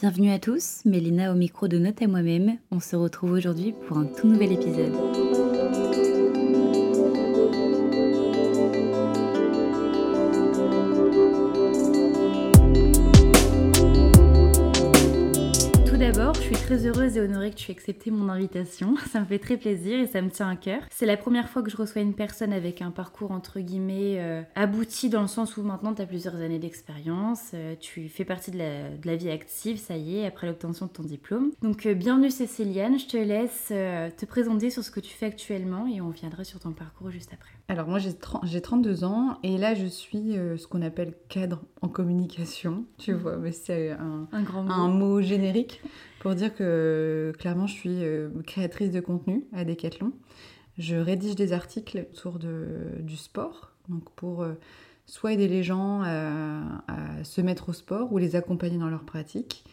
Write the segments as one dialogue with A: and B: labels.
A: Bienvenue à tous, Mélina au micro de Note à moi-même. On se retrouve aujourd'hui pour un tout nouvel épisode. Très heureuse et honorée que tu aies accepté mon invitation. Ça me fait très plaisir et ça me tient à cœur. C'est la première fois que je reçois une personne avec un parcours entre guillemets euh, abouti dans le sens où maintenant tu as plusieurs années d'expérience, euh, tu fais partie de la, vie active, ça y est, après l'obtention de ton diplôme. Donc euh, bienvenue Céciliane, je te laisse te présenter sur ce que tu fais actuellement et on viendra sur ton parcours juste après.
B: Alors moi j'ai 32 ans et là je suis ce qu'on appelle cadre en communication, tu vois, mais c'est un, un mot générique pour dire que clairement je suis euh, créatrice de contenu à Decathlon. Je rédige des articles autour du sport, donc pour euh, soit aider les gens à, se mettre au sport ou les accompagner dans leur pratique,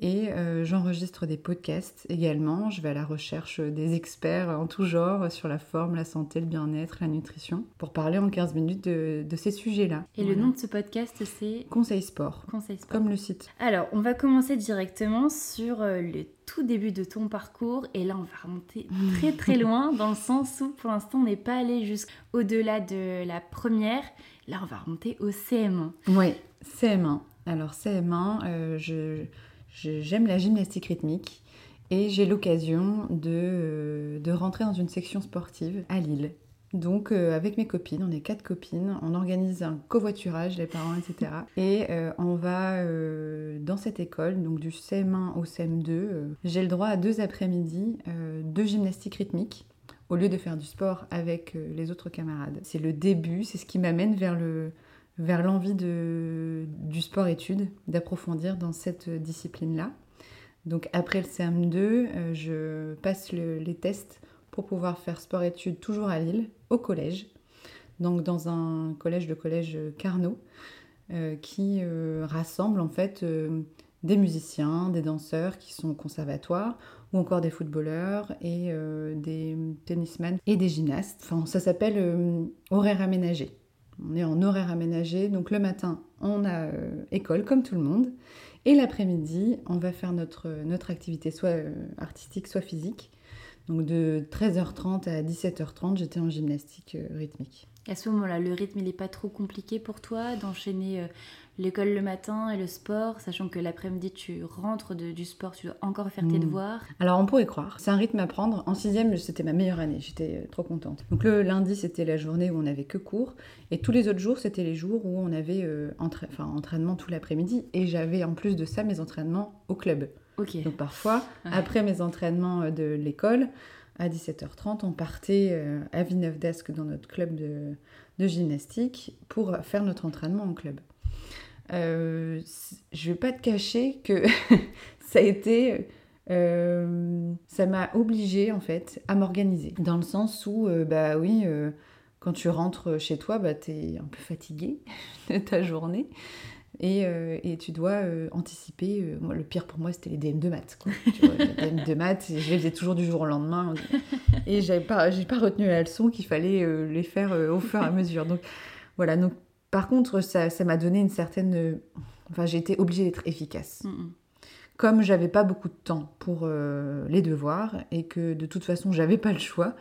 B: et euh, j'enregistre des podcasts également. Je vais à la recherche des experts en tout genre sur la forme, la santé, le bien-être, la nutrition, pour parler en 15 minutes de, ces sujets-là.
A: Et le nom de ce podcast, c'est
B: Conseil Sport.
A: Conseil Sport.
B: Comme le site.
A: Alors, on va commencer directement sur euh, le tout début de ton parcours. Et là, on va remonter très très loin, dans le sens où pour l'instant, on n'est pas allé jusqu'au-delà de la première. Là, on va remonter au CM1.
B: Oui, CM1. Alors, CM1, euh, je J'aime la gymnastique rythmique et j'ai l'occasion de, euh, de, rentrer dans une section sportive à Lille. Donc euh, avec mes copines, on est quatre copines, on organise un covoiturage, les parents, etc. Et euh, on va dans cette école, donc du CM1 au CM2. j'ai le droit à deux après-midi de gymnastique rythmique au lieu de faire du sport avec les autres camarades. C'est le début, c'est ce qui m'amène vers le, vers l'envie du sport-études, d'approfondir dans cette discipline-là. Donc après le CM2, euh, je passe les tests pour pouvoir faire sport-études toujours à Lille, au collège. Donc dans un collège, le collège Carnot, euh, qui euh, rassemble en fait des musiciens, des danseurs qui sont au conservatoire, ou encore des footballeurs et des tennisman et des gymnastes. Enfin, ça s'appelle horaire aménagé. On est en horaire aménagé, donc le matin, on a euh, école comme tout le monde. Et l'après-midi, on va faire notre, activité soit euh, artistique, soit physique. Donc de 13h30 à 17h30, j'étais en gymnastique euh, rythmique.
A: À ce moment-là, le rythme, il n'est pas trop compliqué pour toi d'enchaîner l'école le matin et le sport, sachant que l'après-midi tu rentres du sport, tu dois encore faire tes hmm. devoirs
B: Alors on pourrait croire, c'est un rythme à prendre. En sixième, c'était ma meilleure année, j'étais euh, trop contente. Donc le lundi, c'était la journée où on n'avait que cours, et tous les autres jours, c'était les jours où on avait euh, entraînement tout l'après-midi, et j'avais en plus de ça mes entraînements au club. Donc parfois, après mes entraînements euh, de l'école, à 17h30, on partait à Villeneuve d'Ascq dans notre club de, de gymnastique pour faire notre entraînement en club. Euh, je vais pas te cacher que ça a été. Euh, ça m'a obligée en fait à m'organiser. Dans le sens où, euh, bah oui, quand tu rentres chez toi, bah, tu es un peu fatigué de ta journée. Et, et, tu dois anticiper. Moi, le pire pour moi, c'était les DM de maths. Les DM de maths, je les faisais toujours du jour au lendemain. Et j'avais pas, j'ai pas retenu la leçon qu'il fallait les faire au fur et à mesure. Donc voilà, donc par contre, ça, m'a donné une certaine. Enfin, j'ai été obligée d'être efficace. Mm, mm. Comme j'avais pas beaucoup de temps pour euh, les devoirs et que de toute façon j'avais pas le choix,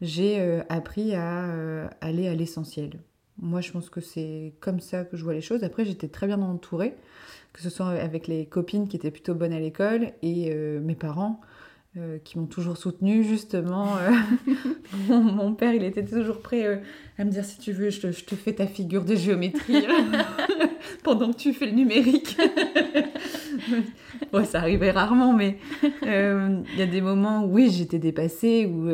B: j'ai euh, appris à euh, aller à l'essentiel. Moi, je pense que c'est comme ça que je vois les choses. Après, j'étais très bien entourée, que ce soit avec les copines qui étaient plutôt bonnes à l'école et mes parents euh, qui m'ont toujours soutenue, justement. Euh, mon, père, il était toujours prêt euh, à me dire si tu veux, je te, fais ta figure de géométrie pendant que tu fais le numérique. bon, ça arrivait rarement, mais il y a des moments où, oui, j'étais dépassée, où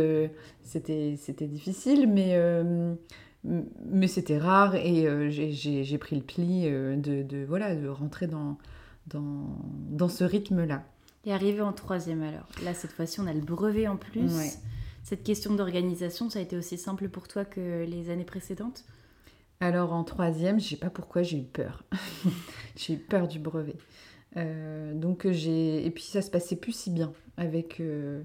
B: c'était difficile, mais, mais c'était rare et j'ai pris le pli de, de, voilà, de rentrer dans, dans, dans ce rythme-là.
A: Et arrivé en troisième alors. Là, cette fois-ci, on a le brevet en plus. Cette question d'organisation, ça a été aussi simple pour toi que les années précédentes?
B: Alors en troisième, je sais pas pourquoi j'ai eu peur. j'ai eu peur du brevet. Euh, donc j'ai et puis ça se passait plus si bien avec euh,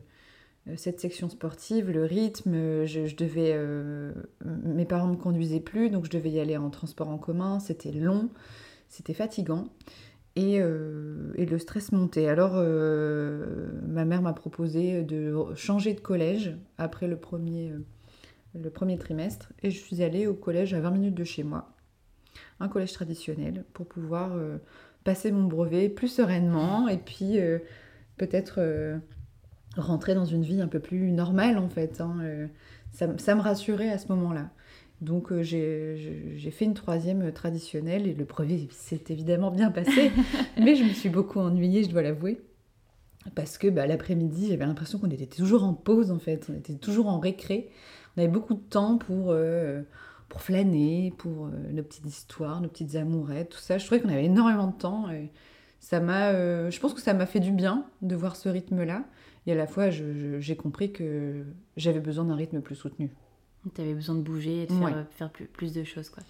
B: cette section sportive, le rythme. Je, devais, euh, mes parents me conduisaient plus, donc je devais y aller en transport en commun. C'était long, c'était fatigant. Et, euh, et, le stress montait. Alors, euh, ma mère m'a proposé de changer de collège après le premier, premier trimestre. Et je suis allée au collège à 20 minutes de chez moi. Un collège traditionnel pour pouvoir passer mon brevet plus sereinement et puis peut-être rentrer dans une vie un peu plus normale en fait. Hein, ça, me rassurait à ce moment-là. Donc euh, j'ai fait une troisième traditionnelle et le brevet s'est évidemment bien passé, mais je me suis beaucoup ennuyée, je dois l'avouer. Parce que bah, l'après-midi, j'avais l'impression qu'on était toujours en pause en fait, on était toujours en récré. On avait beaucoup de temps pour, euh, pour flâner, pour euh, nos petites histoires, nos petites amourettes, tout ça. Je trouvais qu'on avait énormément de temps. Et ça m'a, je pense que ça m'a fait du bien de voir ce rythme-là. Et à la fois, j'ai compris que j'avais besoin d'un rythme plus soutenu.
A: Tu avais besoin de bouger et de faire, faire plus, plus, de choses. quoi.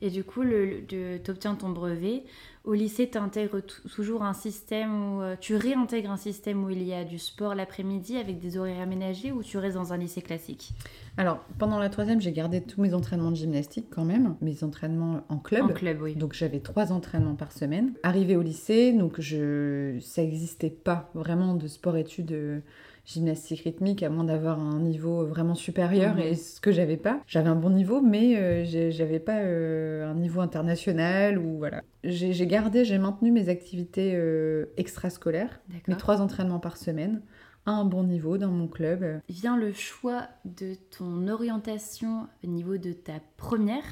A: Et du coup, tu obtiens ton brevet. Au lycée, tu intègres toujours un système où euh, tu réintègres un système où il y a du sport l'après-midi avec des horaires aménagés ou tu restes dans un lycée classique?
B: Alors, pendant la troisième, j'ai gardé tous mes entraînements de gymnastique quand même, mes entraînements en club.
A: En club, oui.
B: Donc j'avais trois entraînements par semaine. Arrivé au lycée, donc je... ça n'existait pas vraiment de sport-études euh, gymnastique rythmique, à moins d'avoir un niveau vraiment supérieur, mhm. et ce que j'avais pas. J'avais un bon niveau, mais euh, j'avais pas euh, un niveau international, ou voilà. J'ai gardé, j'ai maintenu mes activités euh, extrascolaires, mes trois entraînements par semaine, à un bon niveau dans mon club.
A: Vient le choix de ton orientation au niveau de ta première,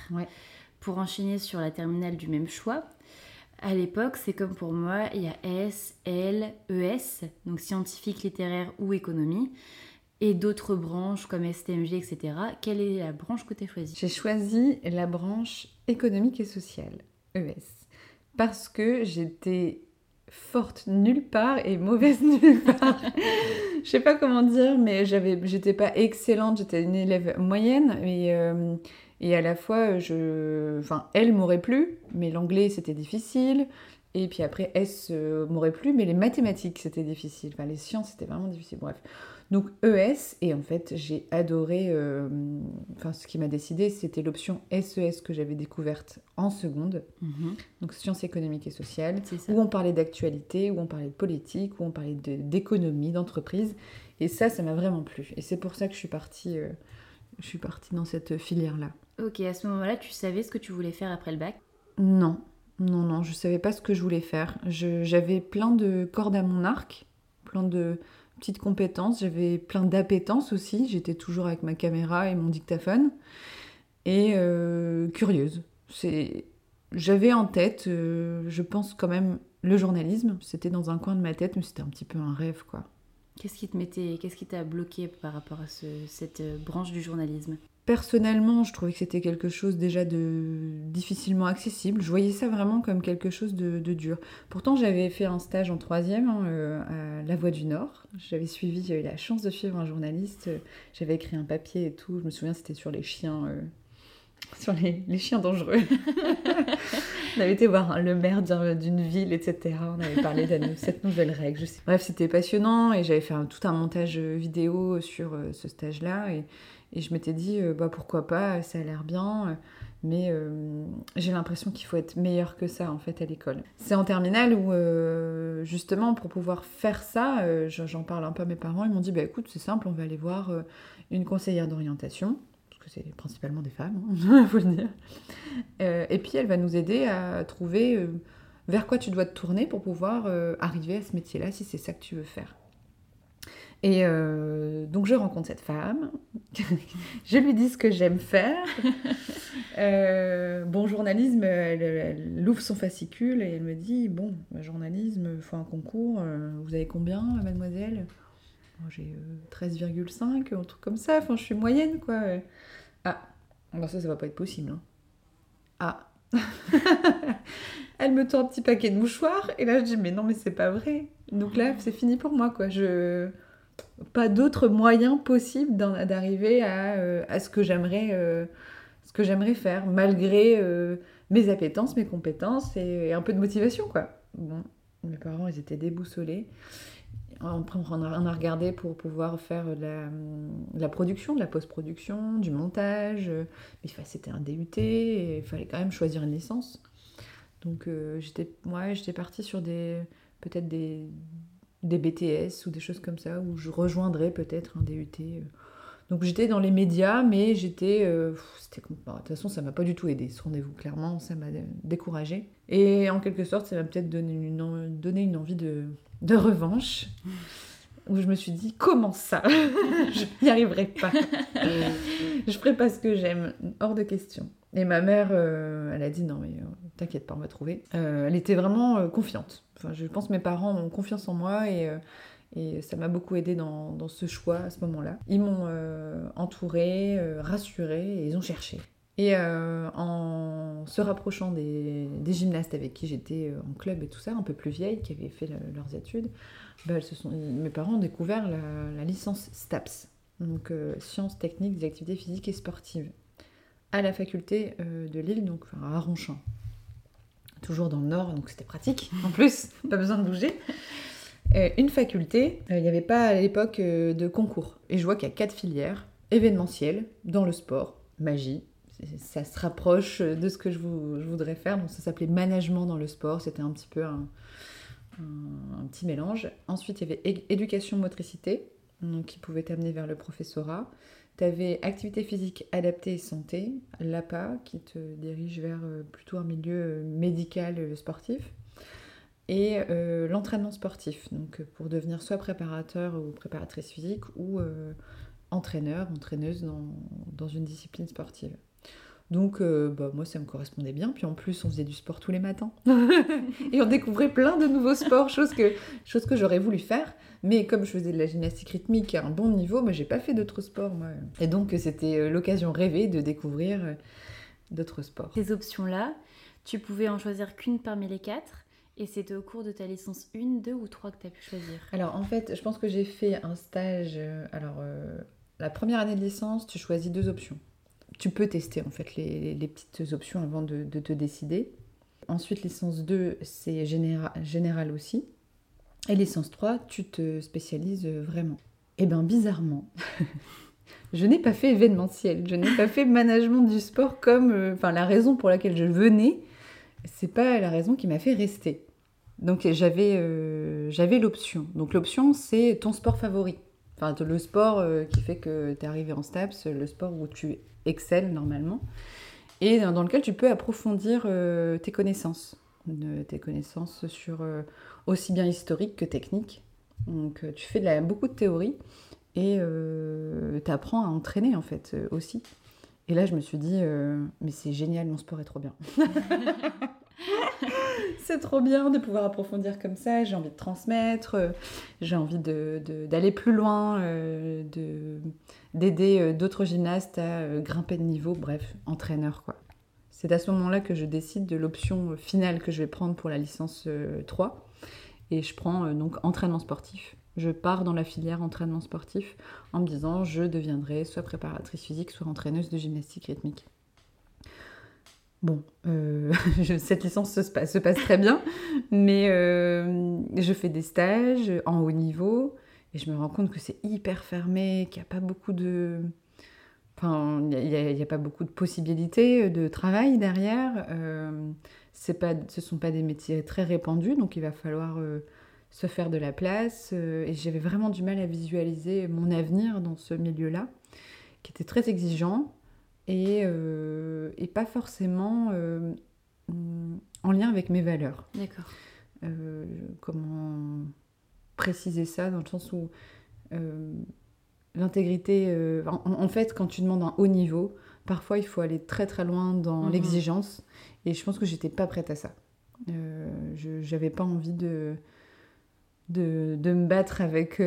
A: pour enchaîner sur la terminale du même choix. À l'époque, c'est comme pour moi, il y a S, L, ES, donc scientifique, littéraire ou économie, et d'autres branches comme STMG, etc. Quelle est la branche que tu as choisie?
B: J'ai choisi la branche économique et sociale, ES, parce que j'étais forte nulle part et mauvaise nulle part. Je sais pas comment dire, mais j'étais pas excellente, j'étais une élève moyenne, mais et à la fois, je... enfin, elle m'aurait plu, mais l'anglais c'était difficile. Et puis après, S euh, m'aurait plu, mais les mathématiques c'était difficile. Enfin, les sciences c'était vraiment difficile. Bref. Donc ES, et en fait, j'ai adoré. Euh, enfin, ce qui m'a décidé, c'était l'option SES e que j'avais découverte en seconde. Mhm. Donc sciences économiques et sociales, où on parlait d'actualité, où on parlait de politique, où on parlait d'économie, d'entreprise. Et ça, ça m'a vraiment plu. Et c'est pour ça que je suis partie. Euh, je suis partie dans cette filière-là.
A: Ok, à ce moment-là, tu savais ce que tu voulais faire après le bac?
B: Non, non, non, je savais pas ce que je voulais faire. J'avais plein de cordes à mon arc, plein de petites compétences, j'avais plein d'appétences aussi. J'étais toujours avec ma caméra et mon dictaphone. Et euh, curieuse. J'avais en tête, euh, je pense quand même, le journalisme. C'était dans un coin de ma tête, mais c'était un petit peu un rêve, quoi.
A: Qu'est-ce qui te mettait, qu'est-ce qui t'a bloqué par rapport à cette euh, branche du journalisme?
B: Personnellement, je trouvais que c'était quelque chose déjà de difficilement accessible. Je voyais ça vraiment comme quelque chose de, dur. Pourtant, j'avais fait un stage en troisième hein, euh, à La Voix du Nord. J'avais suivi, j'avais la chance de suivre un journaliste. J'avais écrit un papier et tout. Je me souviens, c'était sur les chiens, euh, sur les, chiens dangereux. on avait été voir le maire d'une ville, etc. On avait parlé de cette nouvelle règle. Bref, c'était passionnant et j'avais fait tout un montage vidéo sur euh, ce stage-là. Et, et je m'étais dit, euh, bah, pourquoi pas, ça a l'air bien, euh, mais euh, j'ai l'impression qu'il faut être meilleur que ça en fait à l'école. C'est en terminale où justement pour pouvoir faire ça, j'en parle un peu à mes parents, ils m'ont dit, bah écoute, c'est simple, on va aller voir une conseillère d'orientation, que c'est principalement des femmes, il hein, faut le dire. et puis elle va nous aider à trouver vers quoi tu dois te tourner pour pouvoir arriver à ce métier-là si c'est ça que tu veux faire. Et euh, donc je rencontre cette femme, je lui dis ce que j'aime faire. Euh, bon, journalisme, elle, ouvre son fascicule et elle me dit, bon, journalisme, il faut un concours, euh, vous avez combien, mademoiselle? J'ai 13,5, un truc comme ça, enfin je suis moyenne quoi. Ah, alors ça, ça va pas être possible. Hein. Ah elle me tend un petit paquet de mouchoirs et là je dis mais non mais c'est pas vrai. Donc là c'est fini pour moi quoi. Pas d'autre moyen possible d'arriver à, euh, à, ce que j'aimerais euh, ce que j'aimerais faire malgré euh, mes appétences mes compétences et, un peu de motivation quoi bon mes parents ils étaient déboussolés on, on, a, regardé pour pouvoir faire la, production de la post-production du montage mais c'était un DUT et il fallait quand même choisir une licence Donc j'étais ouais, j'étais partie sur des peut-être des, BTS ou des choses comme ça, où je rejoindrais peut-être un DUT. Donc j'étais dans les médias, mais j'étais... de toute façon, ça m'a pas du tout aidé, ce rendez-vous, clairement, ça m'a découragée. Et en quelque sorte, ça m'a peut-être donné une, envie de, revanche. Où je me suis dit comment ça? Je n'y arriverai pas. Je ferai pas ce que j'aime. Hors de question. Et ma mère euh, elle a dit non mais euh, t'inquiète pas on va trouver. Euh, elle était vraiment confiante. Enfin, je pense que mes parents ont confiance en moi et, ça m'a beaucoup aidé dans, dans, ce choix à ce moment là ils m'ont entourée rassurée et ils ont cherché et en se rapprochant des, gymnastes avec qui j'étais en club et tout ça, un peu plus vieilles, qui avaient fait leurs études, bah, mes parents ont découvert la, licence STAPS, donc euh, Sciences techniques des activités physiques et sportives, à la faculté euh, de Lille, donc à Ronchamp. Toujours dans le nord, donc c'était pratique. En plus, pas besoin de bouger. Euh, une faculté, il n'y avait pas à l'époque de concours. Et je vois qu'il y a quatre filières événementielles dans le sport, magie, ça se rapproche de ce que je, voudrais faire. Donc ça s'appelait management dans le sport. C'était un petit peu un, petit mélange. Ensuite, il y avait éducation motricité, donc, qui pouvait t'amener vers le professorat. Tu avais activité physique adaptée et santé, l'APA, qui te dirige vers euh, plutôt un milieu euh, médical euh, sportif. Et l'entraînement sportif, donc pour devenir soit préparateur ou préparatrice physique ou entraîneur, entraîneuse dans une discipline sportive. Donc, euh, bah, moi, ça me correspondait bien. Puis en plus, on faisait du sport tous les matins. et on découvrait plein de nouveaux sports, chose que, chose que j'aurais voulu faire. Mais comme je faisais de la gymnastique rythmique à un bon niveau, moi, j'ai pas fait d'autres sports, moi. Et donc, c'était euh, l'occasion rêvée de découvrir euh, d'autres sports.
A: Ces options-là, tu pouvais en choisir qu'une parmi les quatre. Et c'était au cours de ta licence 1, 2 ou 3 que tu as pu choisir
B: Alors, en fait, je pense que j'ai fait un stage. alors, la première année de licence, tu choisis deux options tu peux tester en fait les, petites options avant de, te décider. Ensuite, licence 2, c'est général aussi. Et licence 3, tu te spécialises vraiment. Eh bien bizarrement, je n'ai pas fait événementiel, je n'ai pas fait management du sport comme... Euh, enfin, la raison pour laquelle je venais, c'est pas la raison qui m'a fait rester. Donc j'avais euh, j'avais l'option. Donc l'option, c'est ton sport favori. Le sport euh, qui fait que tu es arrivé en STAPS, le sport où tu excelles normalement, et dans lequel tu peux approfondir euh, tes connaissances. tes connaissances sur euh, aussi bien historique que technique. Donc tu fais beaucoup de théorie et tu apprends à entraîner en fait aussi. Et là je me suis dit, mais c'est génial, mon sport est trop bien. c'est trop bien de pouvoir approfondir comme ça. J'ai envie de transmettre, euh, j'ai envie d'aller plus loin, euh, d'aider euh, d'autres gymnastes à grimper de niveau, bref, entraîneur quoi. C'est à ce moment-là que je décide de l'option finale que je vais prendre pour la licence 3. Et je prends donc entraînement sportif. Je pars dans la filière entraînement sportif en me disant je deviendrai soit préparatrice physique, soit entraîneuse de gymnastique rythmique. Bon, euh, cette licence se passe, très bien, mais euh, je fais des stages en haut niveau et je me rends compte que c'est hyper fermé, qu'il n'y a pas beaucoup de... Possibilités de travail derrière. Euh, pas, ce ne sont pas des métiers très répandus, donc il va falloir se faire de la place. et j'avais vraiment du mal à visualiser mon avenir dans ce milieu-là, qui était très exigeant euh, et, pas forcément euh, en lien avec mes valeurs.
A: D'accord.
B: Euh, comment préciser ça dans le sens où l'intégrité, en, fait, quand tu demandes un haut niveau, parfois il faut aller très très loin dans mhm. l'exigence et je pense que j'étais pas prête à ça. je n'avais pas envie de, de, de, me battre avec,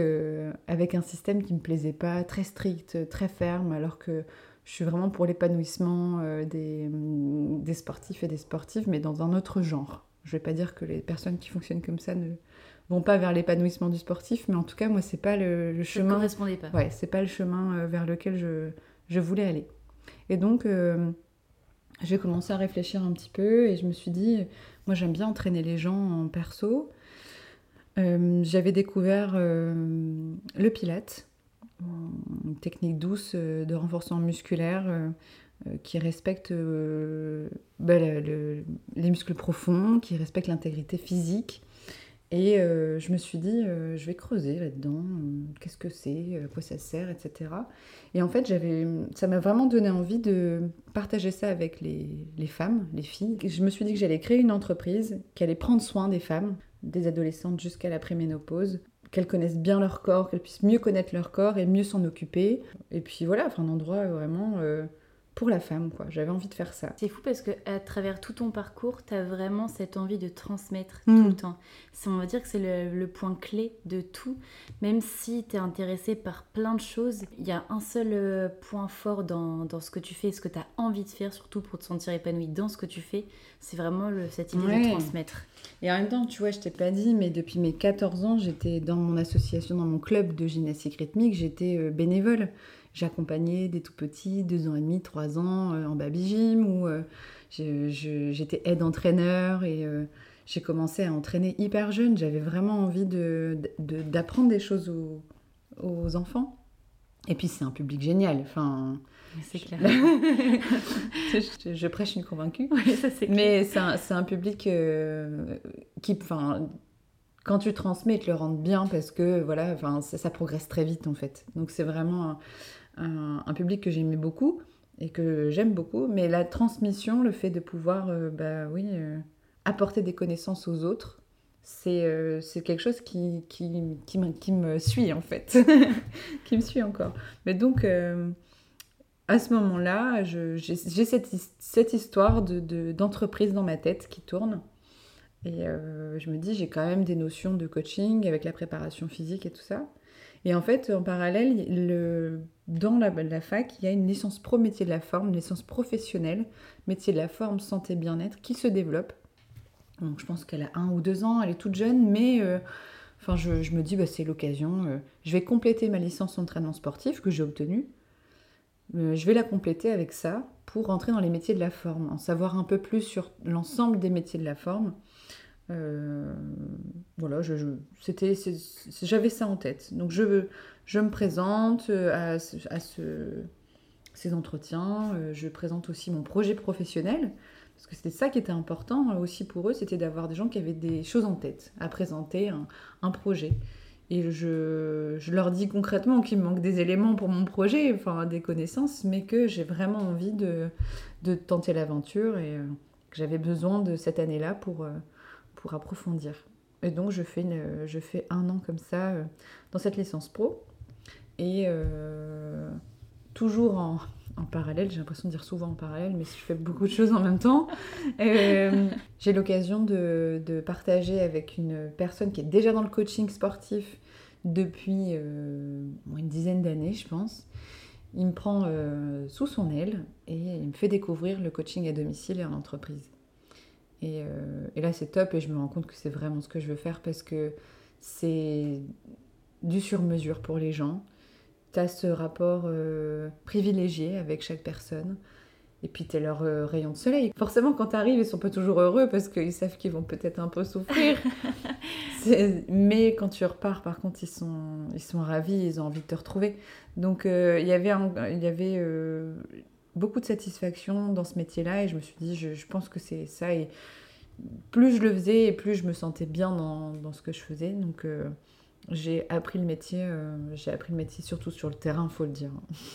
B: avec un système qui me plaisait pas, très strict, très ferme, alors que je suis vraiment pour l'épanouissement euh, des, des, sportifs et des sportives, mais dans un autre genre. Je ne vais pas dire que les personnes qui fonctionnent comme ça ne vont pas vers l'épanouissement du sportif, mais en tout cas, moi, c'est pas le, le chemin.
A: Correspondait pas.
B: Ouais, c'est pas le chemin euh, vers lequel je, je voulais aller. Et donc, euh, j'ai commencé à réfléchir un petit peu et je me suis dit, moi, j'aime bien entraîner les gens en perso. J'avais découvert le pilate une technique douce euh, de renforcement musculaire, euh, qui respecte bah, les muscles profonds, qui respecte l'intégrité physique. Et je me suis dit, je vais creuser là-dedans, qu'est-ce que c'est, à quoi ça sert, etc. Et en fait, ça m'a vraiment donné envie de partager ça avec les, les femmes, les filles. Je me suis dit que j'allais créer une entreprise qui allait prendre soin des femmes, des adolescentes jusqu'à la préménopause, qu'elles connaissent bien leur corps, qu'elles puissent mieux connaître leur corps et mieux s'en occuper. Et puis voilà, enfin, un endroit vraiment euh, pour la femme, quoi. J'avais envie de faire ça.
A: C'est fou parce que à travers tout ton parcours, tu as vraiment cette envie de transmettre tout mm. le temps. On va dire que c'est le, point clé de tout. Même si tu es intéressé par plein de choses, il y a un seul euh, point fort dans, dans ce que tu fais, ce que tu as envie de faire, surtout pour te sentir épanoui dans ce que tu fais. C'est vraiment le, cette idée de transmettre.
B: Et en même temps, tu vois, je t'ai pas dit, mais depuis mes 14 ans, j'étais dans mon association, dans mon club de gymnastique rythmique, j'étais euh, bénévole. J'accompagnais des tout petits, deux ans et demi, trois ans, euh, en baby gym, ou euh, j'étais aide-entraîneur et euh, j'ai commencé à entraîner hyper jeune. J'avais vraiment envie d'apprendre de, des choses aux, enfants. Et puis c'est un public génial. Enfin,
A: c'est clair.
B: je, prêche une convaincue.
A: ça
B: Mais c'est un, un, public qui, enfin, quand tu transmets, ils te le rendent bien parce que voilà, enfin, ça, ça, progresse très vite en fait. Donc c'est vraiment un, public que j'aimais beaucoup et que j'aime beaucoup, mais la transmission, le fait de pouvoir, euh, bah oui, euh, apporter des connaissances aux autres, c'est euh, quelque chose qui, qui, qui, me, suit en fait, qui me suit encore. Mais donc, à ce moment-là, j'ai cette, cette, histoire d'entreprise de, dans ma tête qui tourne. Et je me dis, j'ai quand même des notions de coaching avec la préparation physique et tout ça. Et en fait, en parallèle, le, dans la, fac, il y a une licence pro métier de la forme, une licence professionnelle, métier de la forme, santé, bien-être, qui se développe. Je pense qu'elle a un ou deux ans, elle est toute jeune, mais euh, je, me dis, bah, c'est l'occasion. Euh, je vais compléter ma licence entraînement sportif que j'ai obtenue. Euh, je vais la compléter avec ça pour rentrer dans les métiers de la forme, en savoir un peu plus sur l'ensemble des métiers de la forme voilà, je, c'était, j'avais ça en tête. Donc je, je me présente euh, à, à ce, ces entretiens, euh, je présente aussi mon projet professionnel, parce que c'était ça qui était important aussi pour eux, c'était d'avoir des gens qui avaient des choses en tête, à présenter un, un projet. Et je, je, leur dis concrètement qu'il me manque des éléments pour mon projet, enfin des connaissances, mais que j'ai vraiment envie de, de tenter l'aventure et que j'avais besoin de cette année-là pour pour approfondir. Et donc je fais, une, je fais un an comme ça euh, dans cette licence pro. Et euh, toujours en, en parallèle, j'ai l'impression de dire souvent en parallèle, mais je fais beaucoup de choses en même temps. Euh, j'ai l'occasion de, de, partager avec une personne qui est déjà dans le coaching sportif depuis une dizaine d'années, je pense. Il me prend sous son aile et il me fait découvrir le coaching à domicile et en entreprise. Euh, et, là, c'est top et je me rends compte que c'est vraiment ce que je veux faire parce que c'est du sur-mesure pour les gens. Tu as ce rapport euh, privilégié avec chaque personne. Et puis, tu es leur euh, rayon de soleil. Forcément, quand tu arrives, ils sont pas toujours heureux parce qu'ils savent qu'ils vont peut-être un peu souffrir. Mais quand tu repars, par contre, ils sont, ils sont ravis, ils ont envie de te retrouver. Donc, il y avait, il y avait beaucoup de satisfaction dans ce métier-là et je me suis dit, je, pense que c'est ça. Et plus je le faisais et plus je me sentais bien dans, dans ce que je faisais. Donc euh, j'ai appris le métier, euh, j'ai appris le métier surtout sur le terrain, faut le dire.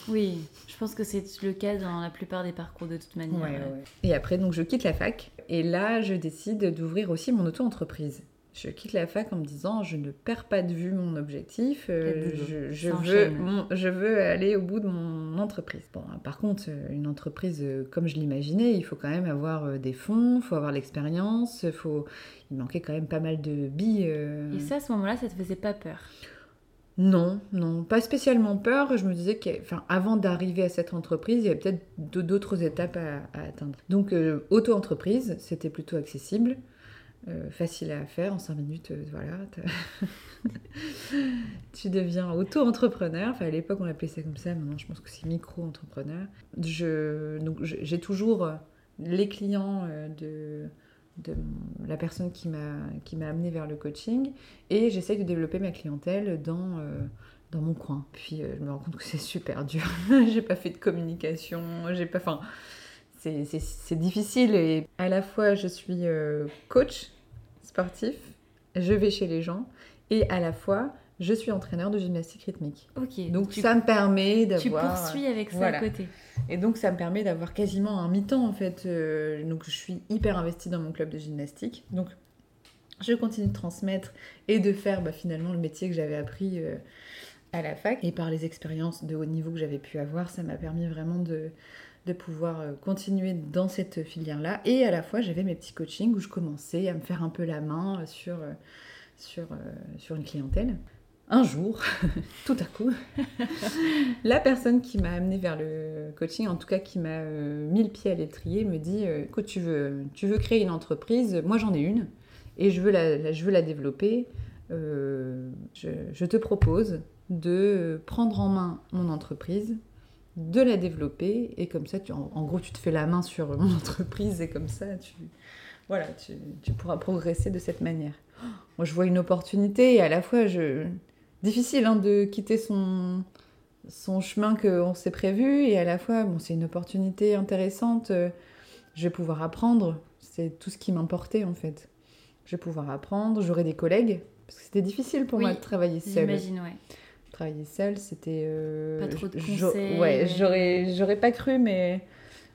A: Oui, je pense que c'est le cas dans la plupart des parcours de toute manière.
B: Et après, donc je quitte la fac et là, je décide d'ouvrir aussi mon auto-entreprise je quitte la fac en me disant je ne perds pas de vue mon objectif, euh, je, veux, je veux aller au bout de mon entreprise. Bon, par contre, euh, une entreprise euh, comme je l'imaginais, il faut quand même avoir des fonds, il faut avoir l'expérience, faut... il manquait quand même pas mal de billes.
A: Et ça, à ce moment-là, ça te faisait pas peur?
B: Non, non, pas spécialement peur. Je me disais qu'avant d'arriver à cette entreprise, il y avait peut-être d'autres étapes à, atteindre. Donc, auto-entreprise, c'était plutôt accessible. Euh, facile à faire en 5 minutes, euh, voilà. tu deviens auto-entrepreneur. Enfin, à l'époque, on l'appelait ça comme ça. Maintenant, je pense que c'est micro-entrepreneur. Je, j'ai toujours euh, les clients de, de la personne qui m'a, qui m'a amené vers le coaching et j'essaye de développer ma clientèle dans dans mon coin. Puis je me rends compte que c'est super dur. j'ai pas fait de communication, j'ai pas. Enfin, c'est difficile et à la fois je suis coach sportif, je vais chez les gens et à la fois je suis entraîneur de gymnastique rythmique.
A: Ok.
B: Donc ça me permet d'avoir.
A: Tu poursuis avec ça à côté.
B: Et donc ça me permet d'avoir quasiment un mi-temps en fait. Euh, donc je suis hyper investie dans mon club de gymnastique. Donc je continue de transmettre et de faire bah, finalement le métier que j'avais appris euh, à la fac. Et par les expériences de haut niveau que j'avais pu avoir, ça m'a permis vraiment de, de pouvoir euh, continuer dans cette filière-là. Et à la fois, j'avais mes petits coachings où je commençais à me faire un peu la main sur, sur, sur une clientèle un jour, tout à coup, la personne qui m'a amené vers le coaching, en tout cas qui m'a euh, mis le pied à l'étrier, me dit euh, écoute, tu veux, tu veux créer une entreprise, moi j'en ai une, et je veux la, je veux la développer. Euh, je, te propose de prendre en main mon entreprise, de la développer, et comme ça, tu, en, gros, tu te fais la main sur mon entreprise, et comme ça, tu, voilà, tu, tu pourras progresser de cette manière. Moi, je vois une opportunité, et à la fois, je difficile hein, de quitter son, son chemin qu'on s'est prévu et à la fois, bon, c'est une opportunité intéressante. Euh, je vais pouvoir apprendre. C'est tout ce qui m'importait en fait. Je vais pouvoir apprendre. J'aurai des collègues parce que c'était difficile pour moi de travailler seule.
A: J'imagine, ouais.
B: Travailler seule, c'était.
A: Euh, pas trop de conseils.
B: Ouais, j'aurais, j'aurais pas cru, mais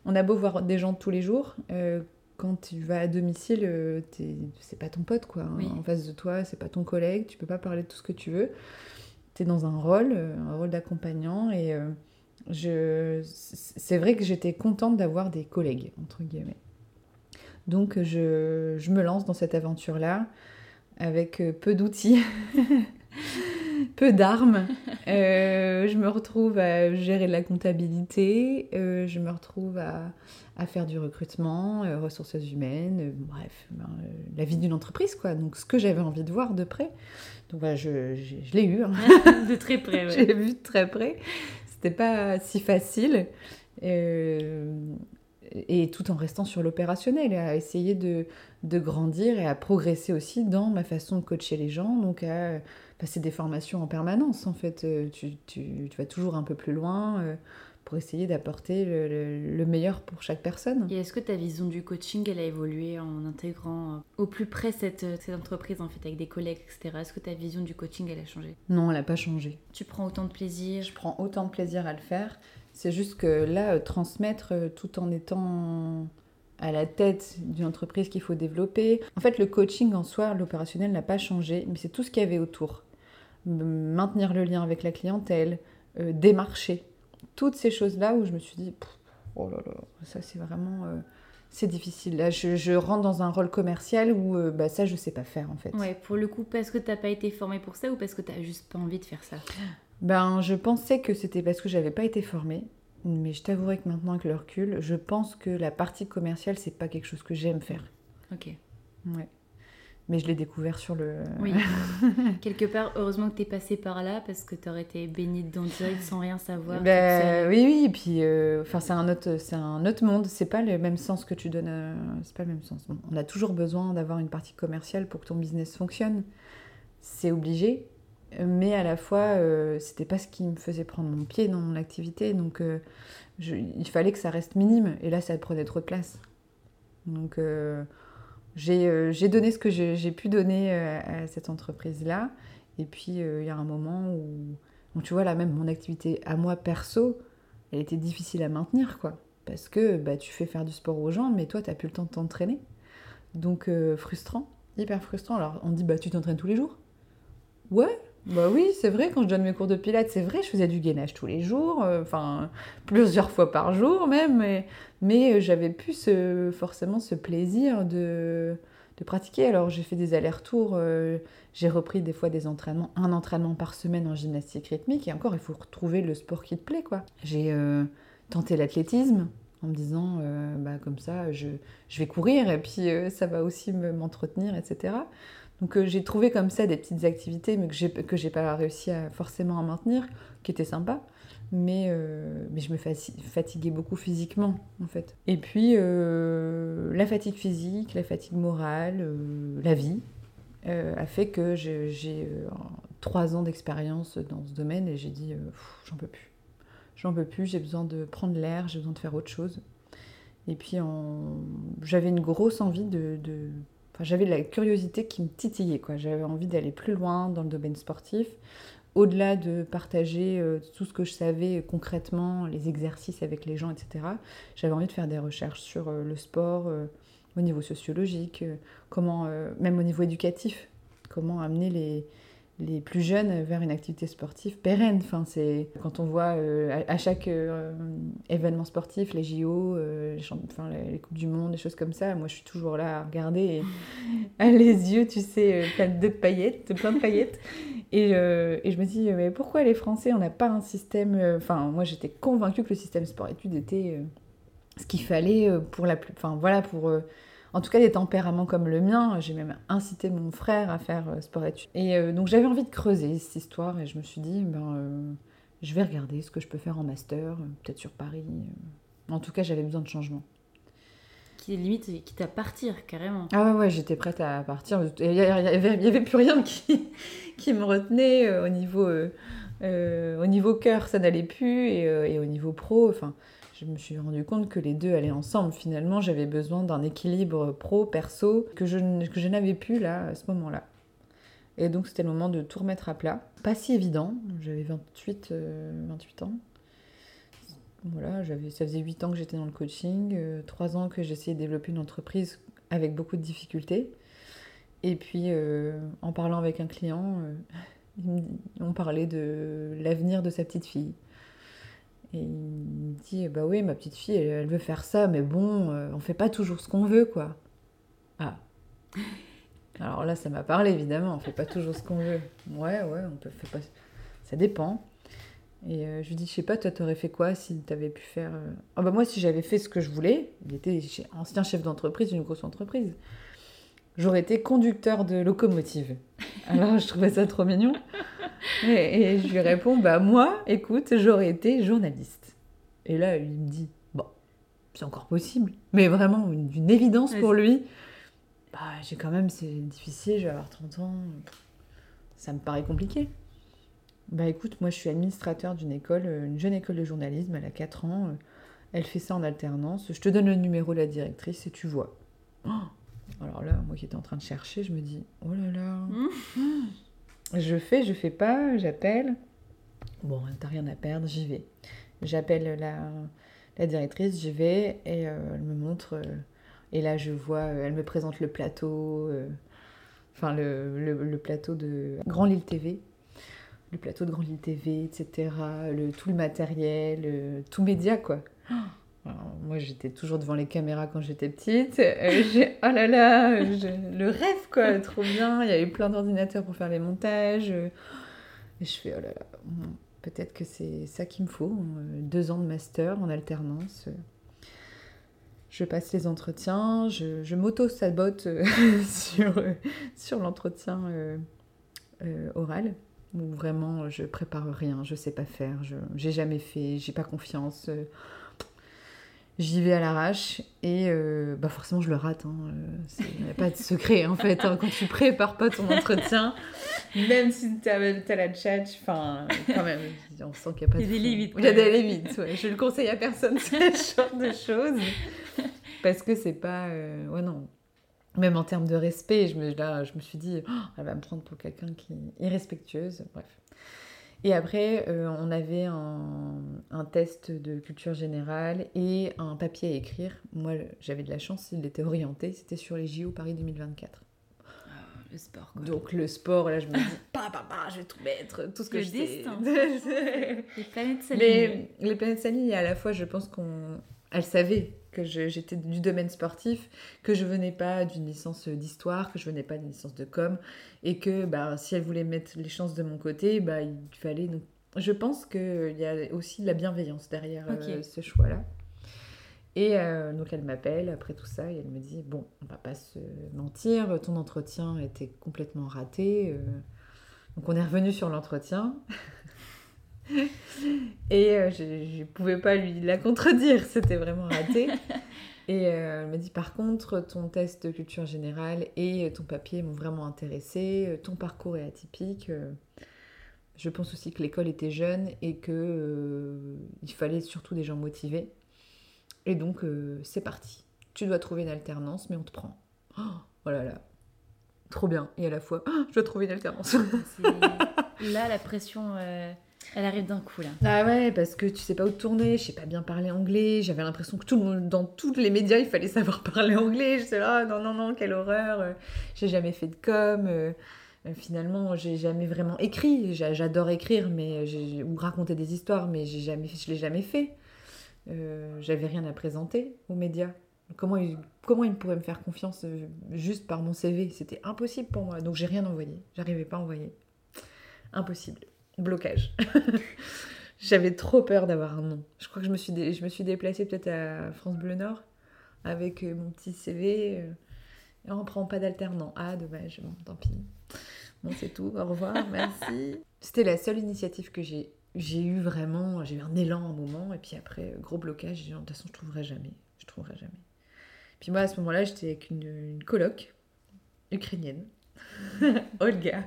B: on a beau voir des gens tous les jours. Euh, quand tu vas à domicile, euh, c'est pas ton pote, quoi. Hein. En face de toi, c'est pas ton collègue, tu peux pas parler de tout ce que tu veux. Tu es dans un rôle, un rôle d'accompagnant, et euh, je... c'est vrai que j'étais contente d'avoir des collègues, entre guillemets. Donc je, je me lance dans cette aventure-là, avec peu d'outils, peu d'armes. je me retrouve à gérer de la comptabilité, je me retrouve à à faire du recrutement, euh, ressources humaines, euh, bref, ben, euh, la vie d'une entreprise, quoi. Donc, ce que j'avais envie de voir de près. Donc, voilà, je, je, l'ai eu. Hein.
A: de très près,
B: J'ai vu de très près. C'était pas si facile. et tout en restant sur l'opérationnel, à essayer de, de, grandir et à progresser aussi dans ma façon de coacher les gens, donc à passer des formations en permanence, en fait. Tu, tu, tu vas toujours un peu plus loin pour essayer d'apporter le, meilleur pour chaque personne.
A: Et est-ce que ta vision du coaching, elle a évolué en intégrant euh, au plus près cette, euh, cette entreprise, en fait, avec des collègues, etc. Est-ce que ta vision du coaching, elle a changé?
B: Non, elle n'a pas changé.
A: Tu prends autant de plaisir?
B: Je prends autant de plaisir à le faire. C'est juste que là, euh, transmettre tout en étant à la tête d'une entreprise qu'il faut développer. En fait, le coaching en soi, l'opérationnel n'a pas changé, mais c'est tout ce qu'il y avait autour. Maintenir le lien avec la clientèle, démarcher toutes ces choses-là où je me suis dit, oh là là, ça c'est vraiment... Euh, c'est difficile. Là, je, rentre dans un rôle commercial où euh, bah, ça, je sais pas faire en fait.
A: Ouais, pour le coup, parce que t'as pas été formée pour ça ou parce que t'as juste pas envie de faire ça?
B: Ben, je pensais que c'était parce que j'avais pas été formée. Mais je t'avouerai que maintenant, avec le recul, je pense que la partie commerciale, c'est pas quelque chose que j'aime faire.
A: Ok.
B: Ouais. Mais je l'ai découvert sur le.
A: Oui. Quelque part, heureusement que tu es passé par là parce que tu aurais été bénie dedans direct sans rien savoir.
B: Ben, oui, oui. Et puis, euh, enfin, c'est un autre, c'est un autre monde. C'est pas le même sens que tu donnes. c'est pas le même sens. on a toujours besoin d'avoir une partie commerciale pour que ton business fonctionne. C'est obligé. Mais à la fois, euh, c'était pas ce qui me faisait prendre mon pied dans mon activité. Donc, euh, il fallait que ça reste minime. Et là, ça prenait trop de place. Donc euh, j'ai donné ce que j'ai pu donner euh, à cette entreprise-là. Et puis, euh, il y a un moment où, tu vois, là même, mon activité à moi perso, elle était difficile à maintenir, quoi. Parce que bah, tu fais faire du sport aux gens, mais toi, tu n'as plus le temps de t'entraîner. Donc, frustrant, hyper frustrant. Alors, on dit, bah, tu t'entraînes tous les jours Ouais, bah oui, c'est vrai, quand je donne mes cours de pilates, c'est vrai, je faisais du gainage tous les jours, euh, enfin plusieurs fois par jour même, mais, euh, j'avais plus forcément ce plaisir de, de pratiquer. Alors j'ai fait des allers-retours, euh, j'ai repris des fois des entraînements, un entraînement par semaine en gymnastique rythmique, et encore il faut retrouver le sport qui te plaît quoi. J'ai tenté l'athlétisme en me disant, bah, comme ça je, je, vais courir et puis ça va aussi m'entretenir, etc. Donc euh, j'ai trouvé comme ça des petites activités mais que j'ai pas réussi à, forcément à maintenir, qui étaient sympas. Mais, euh, mais je me fatiguais beaucoup physiquement en fait. Et puis euh, la fatigue physique, la fatigue morale, la vie a fait que j'ai trois ans d'expérience dans ce domaine et j'ai dit j'en peux plus. J'en peux plus, j'ai besoin de prendre l'air, j'ai besoin de faire autre chose. Et puis j'avais une grosse envie de, J'avais la curiosité qui me titillait, quoi. J'avais envie d'aller plus loin dans le domaine sportif, au-delà de partager euh, tout ce que je savais concrètement, les exercices avec les gens, etc. J'avais envie de faire des recherches sur euh, le sport au niveau sociologique, comment, même au niveau éducatif, comment amener les, les plus jeunes vers une activité sportive pérenne. Enfin, c'est quand on voit euh, à, chaque euh, événement sportif, les JO, euh, les, enfin, les, coupes du monde, des choses comme ça. Moi, je suis toujours là à regarder et les yeux, tu sais, plein de paillettes, plein de paillettes. Et, et, je me dis, mais pourquoi les Français, on n'a pas un système. Enfin, moi, j'étais convaincue que le système sport-études était ce qu'il fallait pour la plus. Enfin, voilà, pour en tout cas des tempéraments comme le mien. J'ai même incité mon frère à faire euh, sport-études. Et euh, donc j'avais envie de creuser cette histoire et je me suis dit, ben, euh, je vais regarder ce que je peux faire en master, peut-être sur Paris. En tout cas, j'avais besoin de changement.
A: Qui est limite, quitte à partir carrément.
B: Ah ouais, ouais j'étais prête à partir. Il n'y avait, plus rien qui, qui me retenait au niveau, au niveau cœur, ça n'allait plus, et, et, au niveau pro, enfin je me suis rendu compte que les deux allaient ensemble. Finalement, j'avais besoin d'un équilibre pro-perso que je, n'avais plus là, à ce moment-là. Et donc, c'était le moment de tout remettre à plat. Pas si évident. J'avais 28, 28 euh, ans. Voilà, ça faisait 8 ans que j'étais dans le coaching, 3 euh, ans que j'essayais de développer une entreprise avec beaucoup de difficultés. Et puis, euh, en parlant avec un client, on parlait de l'avenir de sa petite fille. Et il me dit Bah oui, ma petite fille, elle, veut faire ça, mais bon, euh, on fait pas toujours ce qu'on veut, quoi. Ah. Alors là, ça m'a parlé, évidemment, on fait pas toujours ce qu'on veut. Ouais, ouais, on peut faire pas. Ça dépend. Et euh, je lui dis Je sais pas, toi, t'aurais fait quoi si t'avais pu faire. Euh, ah bah moi, si j'avais fait ce que je voulais, il était ancien chef d'entreprise d'une grosse entreprise. J'aurais été conducteur de locomotive. Alors je trouvais ça trop mignon. Et, je lui réponds, bah moi, écoute, j'aurais été journaliste. Et là, il me dit, bon, c'est encore possible. Mais vraiment, d'une évidence pour lui. Bah, j'ai quand même, c'est difficile, je vais avoir 30 ans. Ça me paraît compliqué. Bah écoute, moi je suis administrateur d'une école, une jeune école de journalisme, elle a 4 ans. Elle fait ça en alternance. Je te donne le numéro de la directrice et tu vois. Oh alors là, moi qui étais en train de chercher, je me dis, oh là là. Mmh. Je fais, je fais pas, j'appelle. Bon, t'as rien à perdre, j'y vais. J'appelle la, directrice, j'y vais et euh, elle me montre. Euh, et là, je vois, euh, elle me présente le plateau, enfin le, plateau de Grand Lille TV, le plateau de Grand Lille TV, etc. Le, tout le matériel, tout média, quoi. Moi, j'étais toujours devant les caméras quand j'étais petite. Euh, oh là là, le rêve, quoi, trop bien. Il y avait plein d'ordinateurs pour faire les montages. Et je fais, oh là là, peut-être que c'est ça qu'il me faut. Deux ans de master en alternance. Je passe les entretiens, je, je m'auto-sabote euh, sur, sur l'entretien euh, oral où vraiment je prépare rien, je sais pas faire, je j'ai jamais fait, j'ai pas confiance. J'y vais à l'arrache et euh, bah forcément je le rate. Hein. Il n'y a pas de secret en fait. Hein. Quand tu prépares pas ton entretien, même si tu as, la chat, enfin quand même, on sent qu'il n'y a pas
A: Il y a des limites.
B: Il y a des limites, ouais. Je le conseille à personne ce genre de choses. Parce que c'est pas. Euh, ouais, non. Même en termes de respect, je me, là, je me suis dit, oh, elle va me prendre pour quelqu'un qui est irrespectueuse. Bref. Et après, euh, on avait un, test de culture générale et un papier à écrire. Moi, j'avais de la chance, il était orienté, c'était sur les JO Paris 2024.
A: Ah, le sport,
B: quoi. Donc le sport, là, je me dis, bah, bah, je vais tout mettre, tout ce que
A: le
B: je
A: destin.
B: les planètes s'alignent. Les planètes s'alignent et à la fois, je pense qu'on... Elle savait que j'étais du domaine sportif, que je venais pas d'une licence d'histoire, que je venais pas d'une licence de com, et que bah, si elle voulait mettre les chances de mon côté, bah, il fallait... Donc... Je pense qu'il y a aussi de la bienveillance derrière euh, ce choix-là. Et euh, donc elle m'appelle après tout ça et elle me dit bon on va pas se mentir ton entretien était complètement raté euh. donc on est revenu sur l'entretien et euh, je ne pouvais pas lui la contredire, c'était vraiment raté. Et euh, elle m'a dit par contre, ton test de culture générale et ton papier m'ont vraiment intéressé, ton parcours est atypique. Je pense aussi que l'école était jeune et que euh, il fallait surtout des gens motivés. Et donc, euh, c'est parti. Tu dois trouver une alternance, mais on te prend. Oh, oh là là, trop bien. Et à la fois, oh, je dois trouver une alternance.
A: Là, la pression, euh, elle arrive d'un coup, là.
B: Ah ouais, parce que tu sais pas où te tourner, je sais pas bien parler anglais, j'avais l'impression que tout le monde, dans tous les médias, il fallait savoir parler anglais. Je sais là, non, non, non, quelle horreur. euh, J'ai jamais fait de com. euh, euh, Finalement, j'ai jamais vraiment écrit. J'a- J'adore écrire, mais ou raconter des histoires, mais jamais, je l'ai jamais fait. J'avais rien à présenter aux médias. Comment ils, comment ils pourraient me faire confiance juste par mon CV C'était impossible pour moi. Donc j'ai rien envoyé. J'arrivais pas à envoyer. Impossible. Blocage. J'avais trop peur d'avoir un nom. Je crois que je me suis, dé- je me suis déplacée peut-être à France Bleu Nord avec euh, mon petit CV. euh, et on prend pas d'alternant. Ah, dommage. Bon, tant pis. Bon, c'est tout. Au revoir. Merci. C'était la seule initiative que j'ai. J'ai eu vraiment. J'ai eu un élan un moment. Et puis après, euh, gros blocage. J'ai dit, de toute façon, je trouverai jamais. Je trouverai jamais. Puis moi, à ce moment-là, j'étais avec une, une coloc ukrainienne. Olga.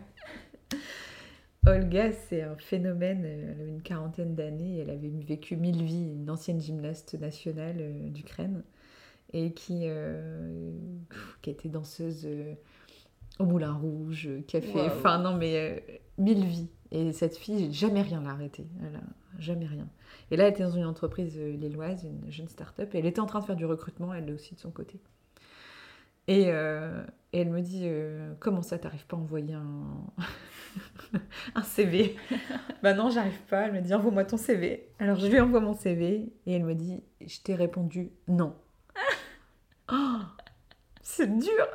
B: Olga, c'est un phénomène. euh, Elle avait une quarantaine d'années. Elle avait vécu mille vies. Une ancienne gymnaste nationale euh, d'Ukraine. Et qui, euh, qui était danseuse euh, au Moulin Rouge, euh, qui a fait. Enfin, non, mais euh, mille vies. Et cette fille, jamais rien l'a arrêtée. Elle a jamais rien. Et là, elle était dans une entreprise euh, lilloise, une jeune start-up. Et elle était en train de faire du recrutement, elle aussi de son côté. Et, euh, et elle me dit euh, Comment ça, t'arrives pas à envoyer un, un CV Bah non, j'arrive pas. Elle me dit Envoie-moi ton CV. Alors je lui envoie mon CV et elle me dit Je t'ai répondu non. Oh, c'est dur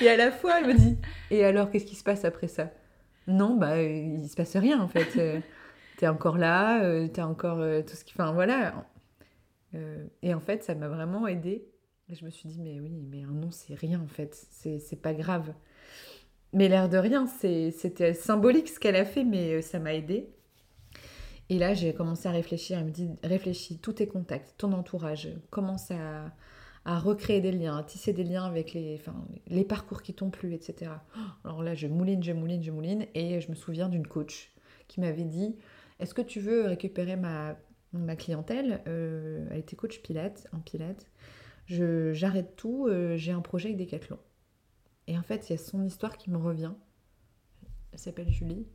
B: Et à la fois, elle me dit Et alors, qu'est-ce qui se passe après ça? Non, bah, il se passe rien en fait. Euh, T'es encore là, t'as encore tout ce qui. Enfin voilà. Et en fait, ça m'a vraiment aidée. Je me suis dit, mais oui, mais un nom, c'est rien en fait. C'est pas grave. Mais l'air de rien, c'était symbolique ce qu'elle a fait, mais euh, ça m'a aidée. Et là, j'ai commencé à réfléchir. Elle me dit, réfléchis, tous tes contacts, ton entourage, commence à, à recréer des liens, à tisser des liens avec les, enfin, les parcours qui t'ont plu, etc. Alors là, je mouline, je mouline, je mouline. Et je me souviens d'une coach qui m'avait dit, est-ce que tu veux récupérer ma, ma clientèle? Euh, Elle était coach pilates, en pilates. J'arrête tout, euh, j'ai un projet avec Decathlon. Et en fait, il y a son histoire qui me revient. Elle s'appelle Julie.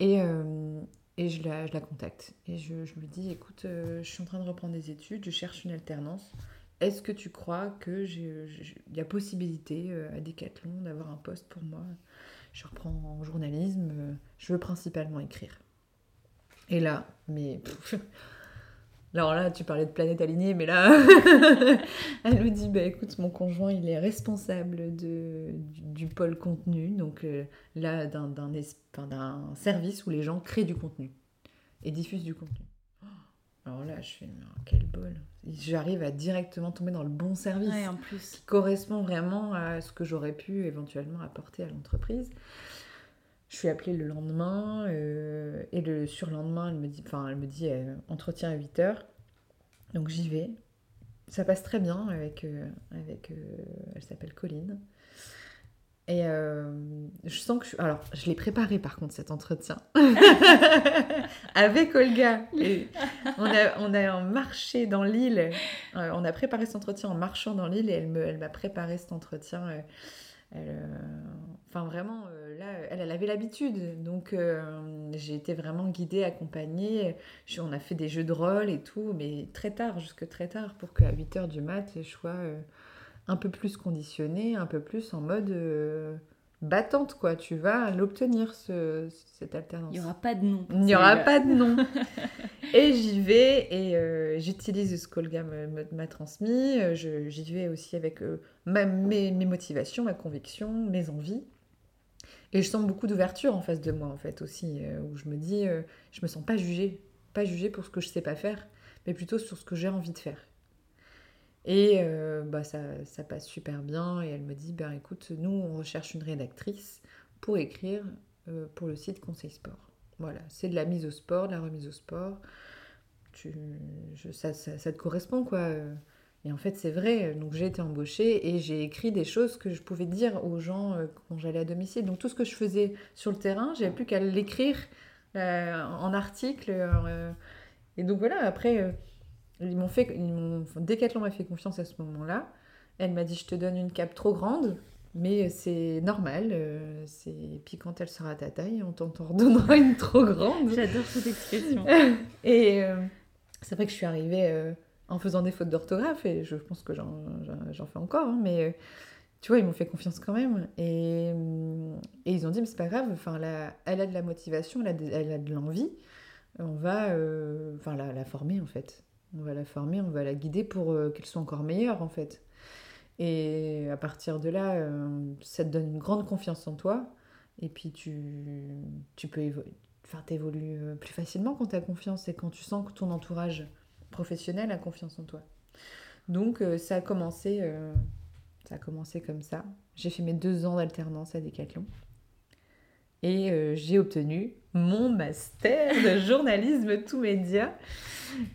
B: Et, euh, et je, la, je la contacte. Et je, je lui dis, écoute, euh, je suis en train de reprendre des études, je cherche une alternance. Est-ce que tu crois qu'il y a possibilité à Decathlon d'avoir un poste pour moi? Je reprends en journalisme, je veux principalement écrire. Et là, mais... alors là, tu parlais de planète alignée, mais là, elle me dit, bah écoute, mon conjoint, il est responsable de, du, du pôle contenu, donc euh, là, d'un enfin, service où les gens créent du contenu et diffusent du contenu. Alors là, je fais, mais quel bol. J'arrive à directement tomber dans le bon service
A: Ouais, en plus.
B: qui correspond vraiment à ce que j'aurais pu éventuellement apporter à l'entreprise. Je suis appelée le lendemain euh, et le surlendemain, elle me dit, enfin, elle me dit euh, entretien à 8 heures. Donc j'y vais. Ça passe très bien avec, euh, avec elle s'appelle Colline. Et je sens que je. Alors, je l'ai préparé par contre cet entretien. avec Olga. On, a, on a marché dans l'île. On a préparé cet entretien en marchant dans l'île et elle me- elle m'a préparé cet entretien. Elle, euh, enfin, vraiment, euh, là, elle, avait l'habitude. Donc, euh, j'ai été vraiment guidée, accompagnée. On a fait des jeux de rôle et tout, mais très tard, jusque très tard, pour qu'à 8h du mat, je sois un peu plus conditionnée, un peu plus en mode battante, quoi. Tu vas l'obtenir, ce, cette alternance.
A: Il n'y aura pas de nom.
B: Il n'y aura pas de nom. et j'y vais et euh, j'utilise ce me- m'a transmis. Euh, J'y vais aussi avec euh, ma- mes, mes motivations, ma conviction, mes envies. Et je sens beaucoup d'ouverture en face de moi, en fait, aussi, euh, où je me dis, je me sens pas jugée. Pas jugée pour ce que je sais pas faire, mais plutôt sur ce que j'ai envie de faire. Et euh, bah, ça, ça passe super bien. Et elle me dit, ben écoute, nous, on recherche une rédactrice pour écrire euh, pour le site Conseil Sport. Voilà, c'est de la mise au sport, de la remise au sport. Tu, je- ça, ça- te correspond, quoi. Et en fait, c'est vrai. Donc, j'ai été embauchée et j'ai écrit des choses que je pouvais dire aux gens euh, quand j'allais à domicile. Donc, tout ce que je faisais sur le terrain, j'avais plus qu'à l'écrire en article. et donc, voilà, après, ils m'ont fait. Ils Decathlon m'a fait confiance à ce moment-là. Elle m'a dit Je te donne une cape trop grande. Mais c'est normal, euh, c'est... puis quand elle sera à ta taille, on t'en redonnera une trop grande.
A: J'adore cette expression.
B: Et euh, c'est vrai que je suis arrivée euh, en faisant des fautes d'orthographe, et je pense que j'en, fais encore, hein, mais tu vois, ils m'ont fait confiance quand même. Et, et ils ont dit, mais c'est pas grave, enfin, la- elle a de la motivation, elle a de, elle a de l'envie, on va euh, enfin, la, la former en fait. On va la former, on va la guider pour euh, qu'elle soit encore meilleure en fait. Et à partir de là, euh, ça te donne une grande confiance en toi. Et puis tu, tu peux euh, plus facilement quand tu as confiance et quand tu sens que ton entourage professionnel a confiance en toi. Donc ça a commencé, ça a commencé comme ça. J'ai fait mes deux ans d'alternance à Decathlon et j'ai obtenu mon master de journalisme tout média.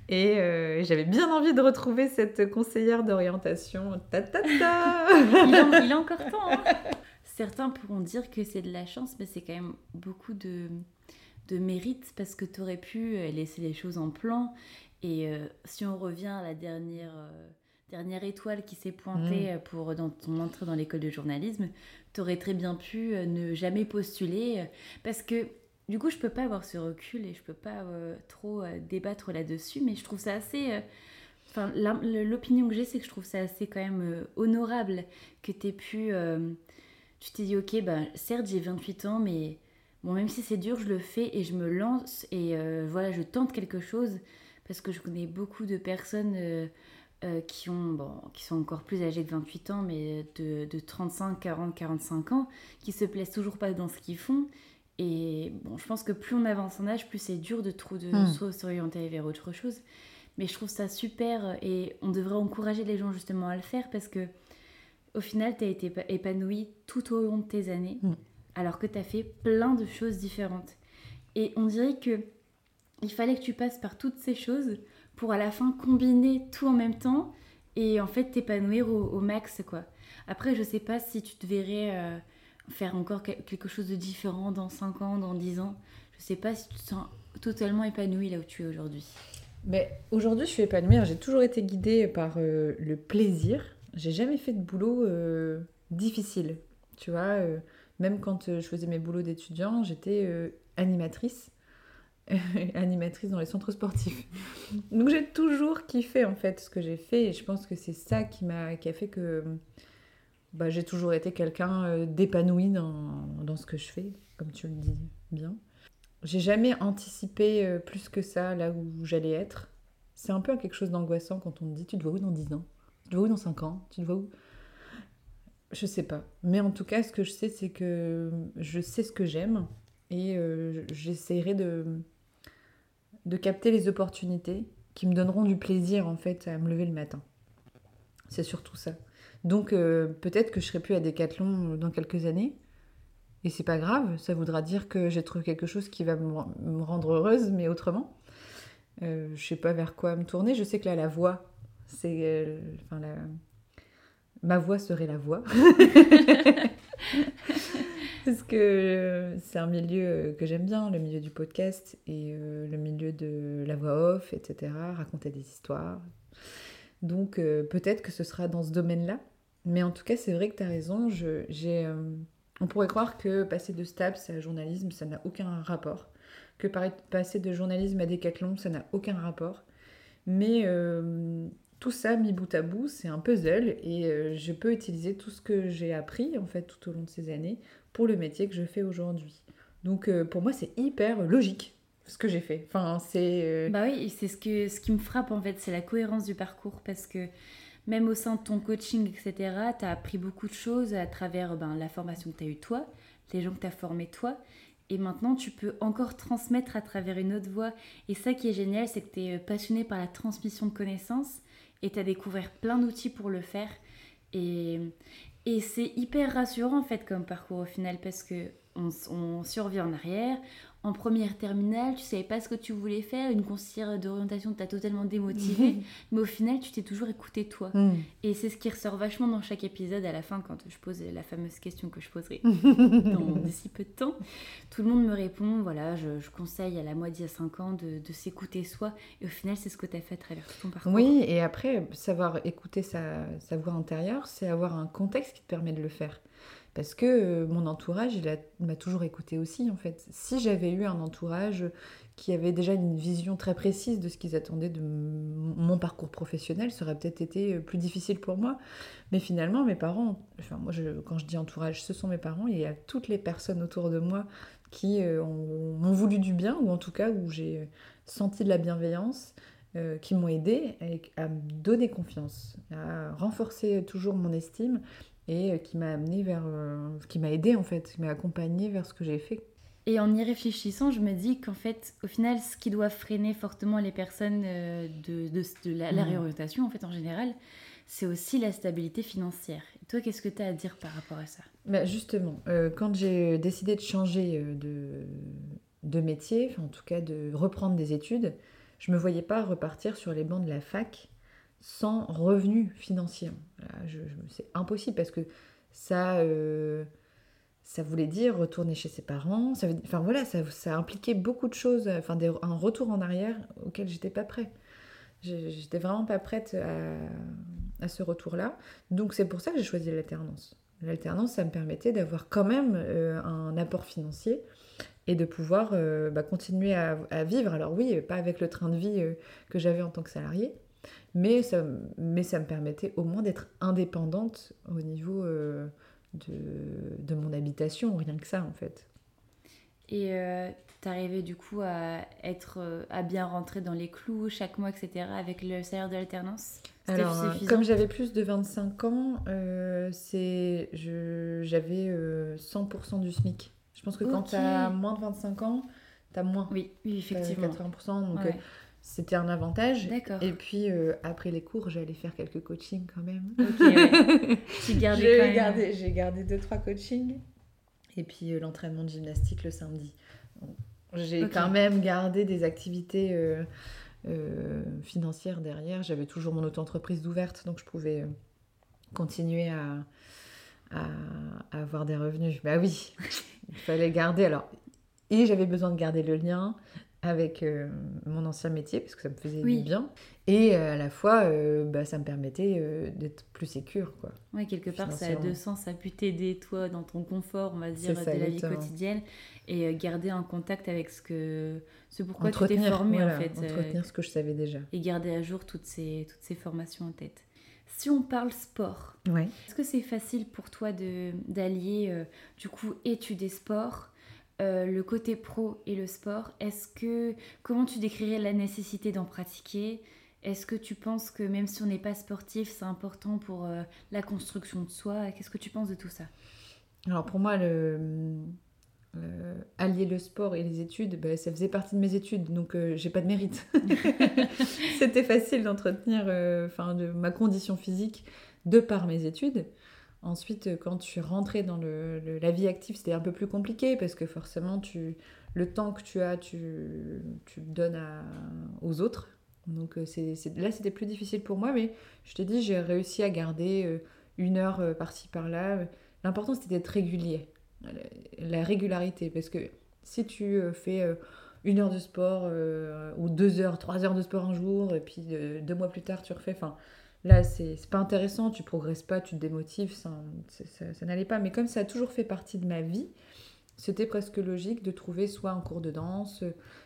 B: Et euh, j'avais bien envie de retrouver cette conseillère d'orientation. Ta ta ta
A: il, il a encore temps. hein. Certains pourront dire que c'est de la chance, mais c'est quand même beaucoup de, de mérite parce que tu aurais pu euh, laisser les choses en plan. Et euh, si on revient à la dernière, euh, dernière étoile qui s'est pointée euh, pour dans ton entrée dans l'école de journalisme, tu aurais très bien pu ne jamais postuler parce que du coup, je peux pas avoir ce recul et je peux pas euh, trop euh, débattre là-dessus, mais je trouve ça assez. euh, Enfin, l'opinion que j'ai, c'est que je trouve ça assez quand même honorable que tu aies pu. tu t'es dit, ok, bah, certes, j'ai 28 ans, mais bon, même si c'est dur, je le fais et je me lance et voilà, je tente quelque chose parce que je connais beaucoup de personnes qui, ont, bon, qui sont encore plus âgées que 28 ans, mais de, de 35, 40, 45 ans, qui se plaisent toujours pas dans ce qu'ils font. Et bon, je pense que plus on avance en âge, plus c'est dur de, trou- de
B: Hmm.
A: se- s'orienter vers autre chose. Mais je trouve ça super et on devrait encourager les gens justement à le faire parce que au final, tu as été épa- épanoui tout au long de tes années
B: Mm.
A: alors que tu as fait plein de choses différentes. Et on dirait que il fallait que tu passes par toutes ces choses pour à la fin combiner tout en même temps et en fait t'épanouir au, au max quoi. Après, je sais pas si tu te verrais euh, faire encore que- quelque chose de différent dans 5 ans, dans 10 ans. Je sais pas si tu te sens totalement épanoui là où tu es aujourd'hui.
B: Mais aujourd'hui, je suis épanouie. J'ai toujours été guidée par euh, le plaisir. J'ai jamais fait de boulot euh, difficile. Tu vois, euh, même quand je faisais mes boulots d'étudiant, j'étais animatrice. animatrice dans les centres sportifs. Donc j'ai toujours kiffé en fait ce que j'ai fait et je pense que c'est ça qui m'a qui a fait que bah, j'ai toujours été quelqu'un euh, d'épanoui dans, dans ce que je fais, comme tu le dis bien. J'ai jamais anticipé euh, plus que ça là où j'allais être. C'est un peu quelque chose d'angoissant quand on te dit tu te vois où dans 10 ans? Tu te vois où dans 5 ans? Tu te vois où? Je sais pas. Mais en tout cas, ce que je sais, c'est que je sais ce que j'aime et euh, j'essaierai de, de capter les opportunités qui me donneront du plaisir en fait à me lever le matin. C'est surtout ça. Donc euh, peut-être que je serai plus à Decathlon dans quelques années. Et c'est pas grave, ça voudra dire que j'ai trouvé quelque chose qui va me, rendre heureuse, mais autrement. Euh, je sais pas vers quoi me tourner. Je sais que là, la voix, c'est. euh. Ma voix serait la voix. Parce que euh, c'est un milieu euh, que j'aime bien, le milieu du podcast et euh, le milieu de la voix off, etc. Raconter des histoires. Donc euh, peut-être que ce sera dans ce domaine-là. Mais en tout cas, c'est vrai que tu as raison. Je, euh, on pourrait croire que passer de STAPS à journalisme, ça n'a aucun rapport. Que passer de journalisme à décathlon, ça n'a aucun rapport. Mais euh, tout ça mis bout à bout, c'est un puzzle et euh, je peux utiliser tout ce que j'ai appris en fait tout au long de ces années pour le métier que je fais aujourd'hui. Donc euh, pour moi, c'est hyper logique ce que j'ai fait. Enfin, c'est
A: Bah oui, c'est ce, ce qui me frappe en fait, c'est la cohérence du parcours parce que même au sein de ton coaching, etc., tu as appris beaucoup de choses à travers ben, la formation que tu as eue toi, les gens que tu as formés toi, et maintenant tu peux encore transmettre à travers une autre voie. Et ça qui est génial, c'est que tu es passionné par la transmission de connaissances et tu as découvert plein d'outils pour le faire. Et, c'est hyper rassurant en fait comme parcours au final parce que on, on survient en arrière en première terminale, tu savais pas ce que tu voulais faire, une conseillère d'orientation t'a totalement démotivé, mais au final, tu t'es toujours écouté toi. Mm. Et c'est ce qui ressort vachement dans chaque épisode à la fin quand je pose la fameuse question que je poserai dans d'ici peu de temps. Tout le monde me répond, voilà, je, conseille à la moitié à 5 ans de, s'écouter soi, et au final, c'est ce que tu as fait à travers tout ton parcours.
B: Oui, et après, savoir écouter sa, sa voix intérieure, c'est avoir un contexte qui te permet de le faire. Parce que euh, mon entourage, il m'a toujours écouté aussi, en fait. Si j'avais eu un entourage qui avait déjà une vision très précise de ce qu'ils attendaient de mon parcours professionnel, ça aurait peut-être été euh, plus difficile pour moi. Mais finalement, mes parents, enfin, moi, quand je dis entourage, ce sont mes parents, il y a toutes les personnes autour de moi qui euh, m'ont voulu du bien, ou en tout cas où j'ai senti de la bienveillance. qui m'ont aidé à me donner confiance, à renforcer toujours mon estime et euh, qui m'a amené vers, euh, qui m'a aidé en fait, qui m'a accompagné vers ce que j'ai fait.
A: Et en y réfléchissant, je me dis qu'en fait, au final, ce qui doit freiner fortement les personnes euh, de, de, de la, mmh. réorientation, en fait, en général, c'est aussi la stabilité financière. Et toi, qu'est-ce que tu as à dire par rapport à ça?
B: Bah Justement, quand j'ai décidé de changer de, de métier, enfin, en tout cas de reprendre des études, je me voyais pas repartir sur les bancs de la fac sans revenu financier. C'est impossible parce que ça, euh, ça voulait dire retourner chez ses parents. Ça enfin voilà, ça, ça impliquait beaucoup de choses, enfin un retour en arrière auquel j'étais pas prête. J'étais vraiment pas prête à, ce retour-là. Donc c'est pour ça que j'ai choisi l'alternance. L'alternance, ça me permettait d'avoir quand même euh, un apport financier et de pouvoir euh, bah, continuer à, à, vivre. Alors oui, pas avec le train de vie que j'avais en tant que salarié, mais ça, mais ça me permettait au moins d'être indépendante au niveau euh, de, de, mon habitation, rien que ça en fait.
A: Et euh, t'arrivais du coup à être euh, à bien rentrer dans les clous chaque mois, etc. avec le salaire de l'alternance
B: Alors, comme j'avais plus de 25 ans, c'est j'avais 100% du SMIC. Je pense que quand tu as moins de 25 ans, tu as moins.
A: Oui, oui effectivement.
B: 80%. Donc, c'était un avantage. Et puis euh, après les cours, j'allais faire quelques coachings quand même. Ok, j'ai gardé, j'ai gardé deux trois coachings. Et puis euh, l'entraînement de gymnastique le samedi. J'ai quand même gardé des activités euh, financières derrière. J'avais toujours mon auto-entreprise ouverte, donc je pouvais continuer à, à, à, avoir des revenus. Bah oui, il fallait garder. Alors, et j'avais besoin de garder le lien avec euh, mon ancien métier, parce que ça me faisait du bien. Et euh, à la fois, euh, bah, ça me permettait d'être plus sécure. Quoi,
A: ouais, quelque part, ça a deux sens. Ça a pu t'aider, toi, dans ton confort, on va dire, de la vie quotidienne, et garder un contact avec ce, que, ce pourquoi tu t'es formé, en fait.
B: Entretenir ce que je savais déjà.
A: Et garder à jour toutes ces, toutes ces formations en tête. Si on parle sport,
B: ouais.
A: est-ce que c'est facile pour toi d'allier, du coup, études et sport euh, le côté pro et le sport, est-ce que comment tu décrirais la nécessité d'en pratiquer? Est-ce que tu penses que même si on n'est pas sportif, c'est important pour euh, la construction de soi? Qu'est-ce que tu penses de tout ça?
B: Alors pour moi, le, euh, allier le sport et les études, bah, ça faisait partie de mes études, donc j'ai pas de mérite. C'était facile d'entretenir enfin de ma condition physique de par mes études. Ensuite, euh, quand suis rentrée dans le, la vie active, c'était un peu plus compliqué parce que forcément, tu, le temps que tu as, tu, tu le donnes aux autres. Donc euh, c'est, là, c'était plus difficile pour moi, mais je t'ai dit, j'ai réussi à garder euh, une heure par-ci, par-là. L'important, c'était d'être régulier. La régularité, parce que si tu fais une heure de sport ou deux heures, trois heures de sport un jour, et puis deux mois plus tard, tu refais... Enfin, Là, c'est pas intéressant, tu progresses pas, tu te démotives, ça, ça, n'allait pas. Mais comme ça a toujours fait partie de ma vie, c'était presque logique de trouver soit un cours de danse,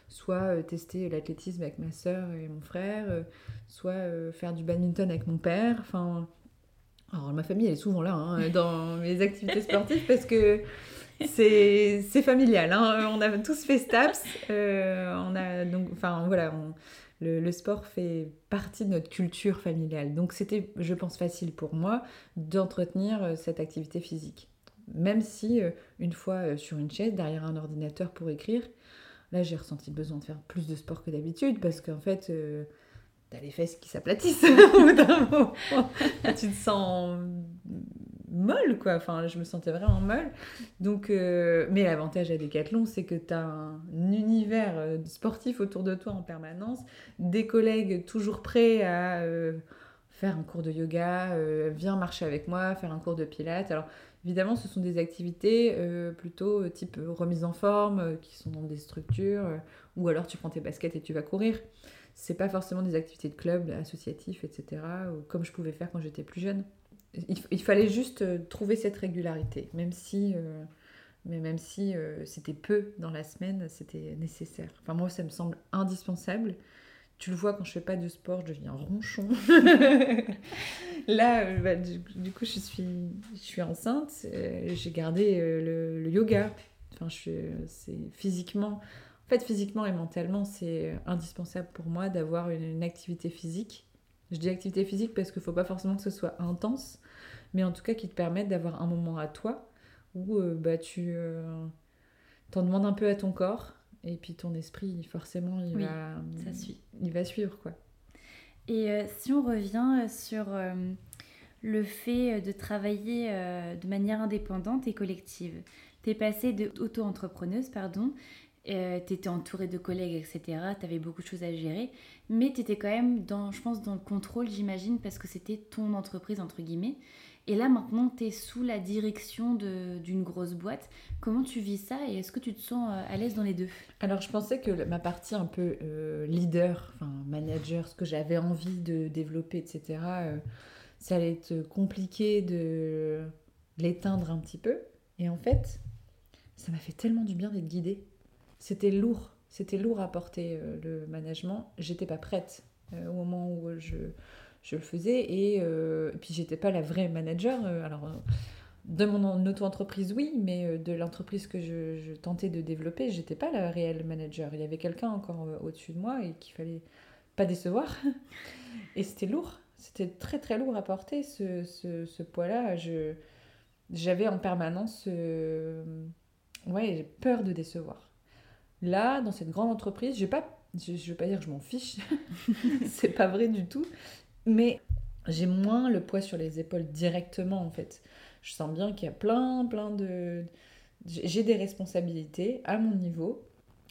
B: soit euh, tester l'athlétisme avec ma soeur et mon frère, euh, soit euh, faire du badminton avec mon père. Enfin, alors ma famille elle est souvent là hein, dans mes activités sportives parce que c'est familial. Hein. On a tous fait STAPS, on a donc, enfin voilà. On, le, sport fait partie de notre culture familiale. Donc c'était, je pense, facile pour moi d'entretenir euh, cette activité physique. Même si, euh, une fois euh, sur une chaise, derrière un ordinateur pour écrire, là j'ai ressenti le besoin de faire plus de sport que d'habitude parce qu'en fait, t'as les fesses qui s'aplatissent au bout d'un moment. tu te sens molle, quoi. Enfin, je me sentais vraiment molle. Donc, euh, mais l'avantage à Decathlon, c'est que tu as un univers euh, sportif autour de toi en permanence, des collègues toujours prêts à faire un cours de yoga, viens marcher avec moi, faire un cours de pilates. Alors, évidemment, ce sont des activités plutôt type remise en forme, qui sont dans des structures, ou alors tu prends tes baskets et tu vas courir c'est pas forcément des activités de club, associatifs, etc., comme je pouvais faire quand j'étais plus jeune. Il, fallait juste euh, trouver cette régularité, même si, euh, mais même si euh, c'était peu dans la semaine, c'était nécessaire. Enfin, moi, ça me semble indispensable. Tu le vois, quand je fais pas de sport, je deviens ronchon. Là, bah, du, coup, je suis, je suis enceinte. J'ai gardé le, yoga. Enfin, c'est physiquement en fait, physiquement et mentalement, c'est indispensable pour moi d'avoir une, activité physique. Je dis activité physique parce qu'il ne faut pas forcément que ce soit intense, mais en tout cas qui te permette d'avoir un moment à toi où euh, bah, tu euh, t'en demandes un peu à ton corps et puis ton esprit, forcément, il, va,
A: ça suit.
B: il va suivre. quoi.
A: Et euh, si on revient sur le fait de travailler de manière indépendante et collective, tu es passée de auto-entrepreneuse, pardon, euh, tu étais entourée de collègues, etc. Tu avais beaucoup de choses à gérer. Mais tu étais quand même, dans, je pense, dans le contrôle, j'imagine, parce que c'était ton entreprise, entre guillemets. Et là, maintenant, tu es sous la direction d'une grosse boîte. Comment tu vis ça et est-ce que tu te sens euh, à l'aise dans les deux?
B: Alors, je pensais que ma partie un peu euh, leader, enfin manager, ce que j'avais envie de développer, etc., ça allait être compliqué de l'éteindre un petit peu. Et en fait, ça m'a fait tellement du bien d'être guidée c'était lourd. C'était lourd à porter euh, le management. J'étais pas prête euh, au moment où je, je le faisais. Et, euh, puis, j'étais pas la vraie manager. alors, de mon auto-entreprise, oui, mais de l'entreprise que je, tentais de développer, j'étais pas la réelle manager. Il y avait quelqu'un encore au-dessus de moi et qu'il fallait pas décevoir. et c'était lourd. C'était très très lourd à porter ce, ce, ce poids-là. J'avais en permanence ouais, peur de décevoir. Là, dans cette grande entreprise, je, ne veux pas dire que je m'en fiche, c'est pas vrai du tout, mais j'ai moins le poids sur les épaules directement en fait. Je sens bien qu'il y a plein, plein de. J'ai des responsabilités à mon niveau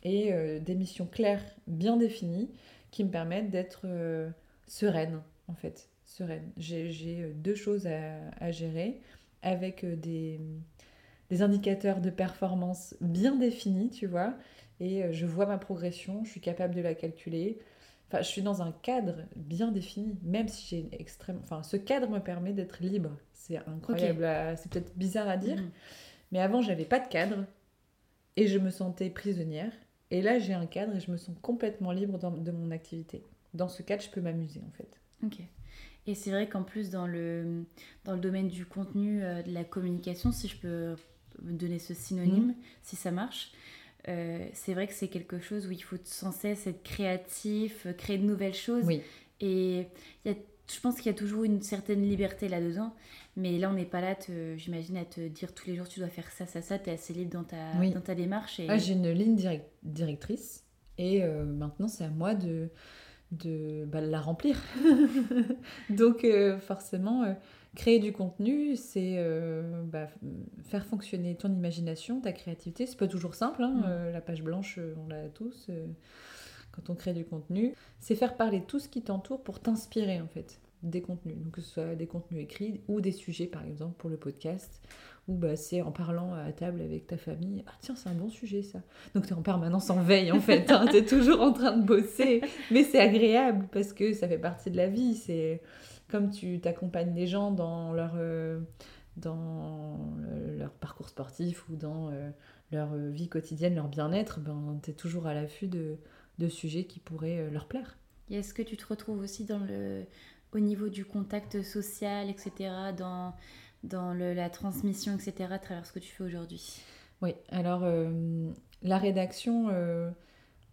B: et euh, des missions claires, bien définies, qui me permettent d'être euh, sereine en fait. Sereine. J'ai euh, deux choses à, gérer avec des, des indicateurs de performance bien définis, tu vois, et je vois ma progression, je suis capable de la calculer. Enfin, je suis dans un cadre bien défini, même si j'ai une extrême. Enfin, ce cadre me permet d'être libre. C'est incroyable. C'est peut-être bizarre à dire, mhm. mais avant, j'avais pas de cadre et je me sentais prisonnière. Et là, j'ai un cadre et je me sens complètement libre de mon activité. Dans ce cadre, je peux m'amuser en fait.
A: Ok. Et c'est vrai qu'en plus, dans le, dans le domaine du contenu, euh, de la communication, si je peux donner ce synonyme, mhm. si ça marche, euh, c'est vrai que c'est quelque chose où il faut sans cesse être créatif, euh, créer de nouvelles choses.
B: Oui.
A: Et je pense qu'il y a toujours une certaine liberté là-dedans. Mais là, on n'est pas là, j'imagine, à te dire tous les jours tu dois faire ça, ça, ça. Tu es assez libre dans ta, dans ta démarche. Et...
B: Ah, j'ai une ligne directrice. Et euh, maintenant, c'est à moi de, de bah, la remplir. Donc, forcément Créer du contenu, c'est euh, bah, faire fonctionner ton imagination, ta créativité. C'est pas toujours simple, hein, mm. euh, la page blanche, euh, on l'a tous quand on crée du contenu. C'est faire parler tout ce qui t'entoure pour t'inspirer en fait des contenus. Donc que ce soit des contenus écrits ou des sujets par exemple pour le podcast. Ou bah, c'est en parlant à table avec ta famille. Ah tiens, c'est un bon sujet ça. Donc tu es en permanence en veille en fait. Hein, tu es toujours en train de bosser. Mais c'est agréable parce que ça fait partie de la vie. C'est comme tu t'accompagnes les gens dans leur, euh, dans leur parcours sportif ou dans euh, leur vie quotidienne, leur bien-être, ben, tu es toujours à l'affût de, de, sujets qui pourraient euh, leur plaire.
A: Et est-ce que tu te retrouves aussi dans le, au niveau du contact social, etc., dans, dans le, la transmission, etc., à travers ce que tu fais aujourd'hui?
B: Oui, alors la rédaction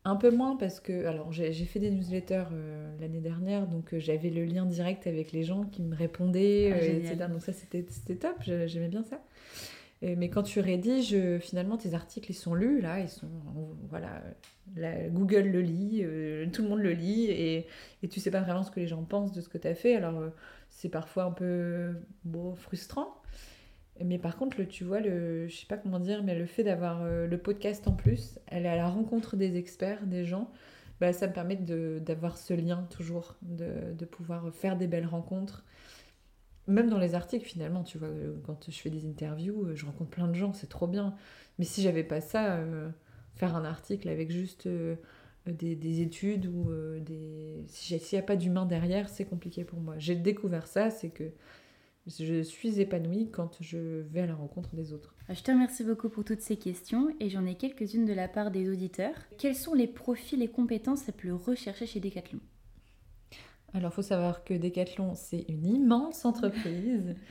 B: un peu moins parce que, alors j'ai fait des newsletters euh, l'année dernière, donc euh, j'avais le lien direct avec les gens qui me répondaient, ah, euh, etc. Donc ça c'était top, j'aimais bien ça. mais quand tu rédiges, finalement tes articles ils sont lus, là, ils sont, voilà, Google le lit, tout le monde le lit, et, et tu sais pas vraiment ce que les gens pensent de ce que tu as fait, alors c'est parfois un peu bon, frustrant. Mais par contre, le, tu vois, le, je sais pas comment dire, mais le fait d'avoir euh, le podcast en plus, aller à la rencontre des experts, des gens, bah, ça me permet d'avoir ce lien toujours, de, de, pouvoir faire des belles rencontres. Même dans les articles, finalement, tu vois, euh, quand je fais des interviews, euh, je rencontre plein de gens, c'est trop bien. Mais si j'avais pas ça, faire un article avec juste des, des, études ou des. S'il n'y a pas d'humain derrière, c'est compliqué pour moi. J'ai découvert ça, c'est que je suis épanouie quand je vais à la rencontre des autres.
A: Je te remercie beaucoup pour toutes ces questions et j'en ai quelques-unes de la part des auditeurs. Quels sont les profils et compétences les plus recherchés chez Decathlon?
B: Alors, il faut savoir que Decathlon, c'est une immense entreprise.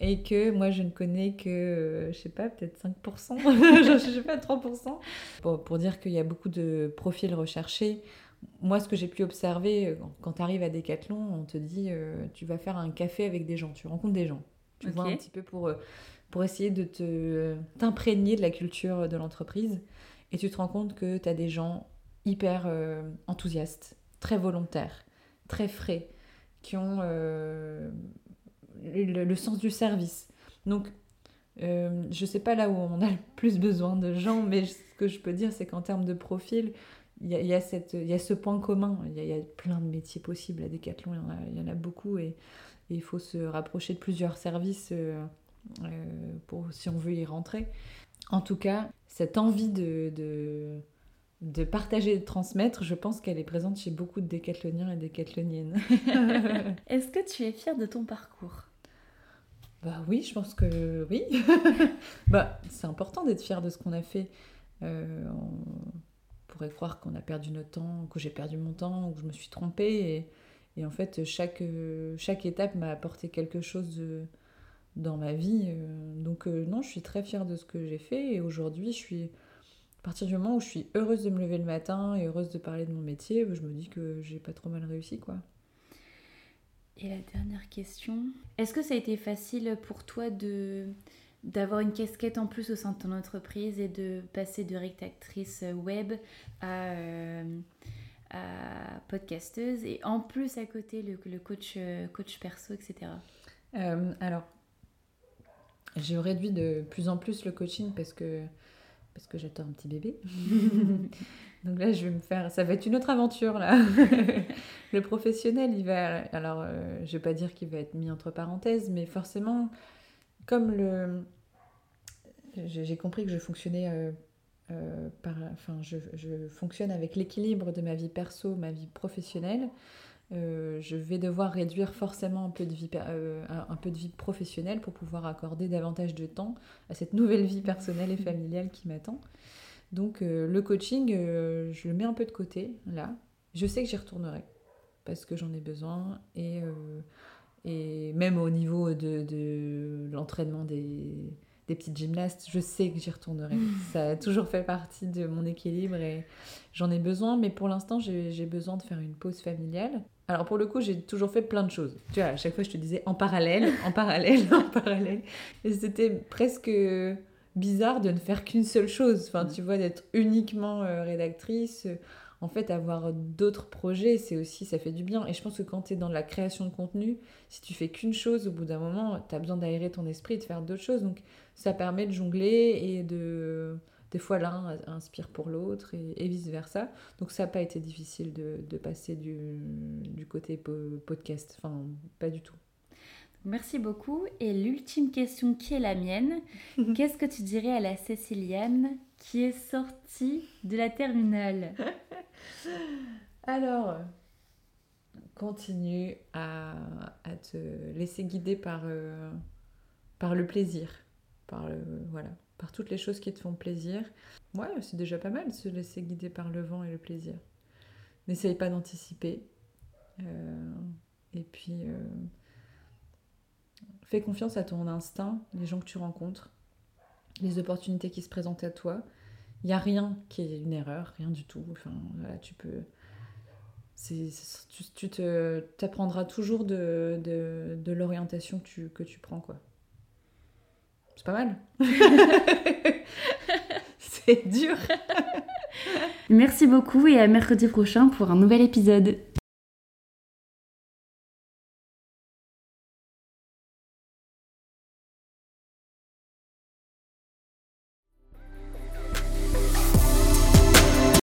B: et que moi je ne connais que, euh, je sais pas, peut-être 5%, je sais pas, 3%. Pour, pour dire qu'il y a beaucoup de profils recherchés, moi, ce que j'ai pu observer, euh, quand tu arrives à Decathlon, on te dit euh, tu vas faire un café avec des gens, tu rencontres des gens. Tu vois un petit peu pour, euh, pour essayer de te, t'imprégner de la culture de l'entreprise. Et tu te rends compte que tu as des gens hyper enthousiastes, très volontaires, très frais, qui ont le, le, sens du service. Donc, je sais pas là où on a le plus besoin de gens, mais ce que je peux dire, c'est qu'en termes de profil, il y a, cette, il y a ce point commun. Il y, a, plein de métiers possibles à Decathlon, il y en a, beaucoup et, il faut se rapprocher de plusieurs services euh, euh, pour, si on veut y rentrer. En tout cas, cette envie de, de, de partager et de transmettre, je pense qu'elle est présente chez beaucoup de décathloniens et décathloniennes.
A: Est-ce que tu es fière de ton parcours?
B: Bah oui, je pense que oui. bah, c'est important d'être fier de ce qu'on a fait. Euh, pourrait croire qu'on a perdu notre temps, que j'ai perdu mon temps, ou que je me suis trompée. Et, en fait, chaque, chaque étape m'a apporté quelque chose dans ma vie. Euh. Donc euh, non, je suis très fière de ce que j'ai fait. Et aujourd'hui, je suis... À partir du moment où je suis heureuse de me lever le matin et heureuse de parler de mon métier, je me dis que j'ai pas trop mal réussi, quoi.
A: Et la dernière question, est-ce que ça a été facile pour toi de d'avoir une casquette en plus au sein de ton entreprise et de passer de rédactrice web à, euh, à, podcasteuse et en plus à côté le, le coach, euh, coach perso, etc.
B: Euh, alors, j'ai réduit de plus en plus le coaching parce que, parce que j'attends un petit bébé. Donc là, je vais me faire. Ça va être une autre aventure, là. le professionnel, il va. Alors, je vais pas dire qu'il va être mis entre parenthèses, mais forcément, comme le. J'ai compris que je fonctionnais euh, euh, par. Enfin, je, fonctionne avec l'équilibre de ma vie perso, ma vie professionnelle. Euh, je vais devoir réduire forcément un peu, de vie, un peu de vie professionnelle pour pouvoir accorder davantage de temps à cette nouvelle vie personnelle et familiale qui m'attend. Donc le coaching, je le mets un peu de côté là. Je sais que j'y retournerai parce que j'en ai besoin et et même au niveau de, de l'entraînement des, des, petites gymnastes, je sais que j'y retournerai. Ça a toujours fait partie de mon équilibre et j'en ai besoin. Mais pour l'instant, j'ai besoin de faire une pause familiale. Alors pour le coup, j'ai toujours fait plein de choses. Tu vois, à chaque fois, je te disais en parallèle, en parallèle, en parallèle. Et c'était presque bizarre de ne faire qu'une seule chose. Enfin, tu vois, d'être uniquement euh, rédactrice en fait, avoir d'autres projets, c'est aussi, ça fait du bien. Et je pense que quand tu es dans la création de contenu, si tu fais qu'une chose, au bout d'un moment, tu as besoin d'aérer ton esprit et de faire d'autres choses. Donc, ça permet de jongler et de. Des fois, l'un inspire pour l'autre et, vice-versa. Donc, ça n'a pas été difficile de, passer du, du côté podcast. Enfin, pas du tout.
A: Merci beaucoup. Et l'ultime question qui est la mienne, qu'est-ce que tu dirais à la Céciliane qui est sortie de la terminale
B: Alors, continue à, te laisser guider par, euh, par le plaisir, par, voilà, par toutes les choses qui te font plaisir. Ouais, c'est déjà pas mal de se laisser guider par le vent et le plaisir. N'essaye pas d'anticiper. Euh, et puis, euh, fais confiance à ton instinct, les gens que tu rencontres, les opportunités qui se présentent à toi. Il n'y a rien qui est une erreur, rien du tout. Enfin, voilà, tu peux. tu, tu te t'apprendras toujours de, de, de l'orientation que tu, que tu prends, quoi. C'est pas mal. C'est dur.
A: Merci beaucoup et à mercredi prochain pour un nouvel épisode.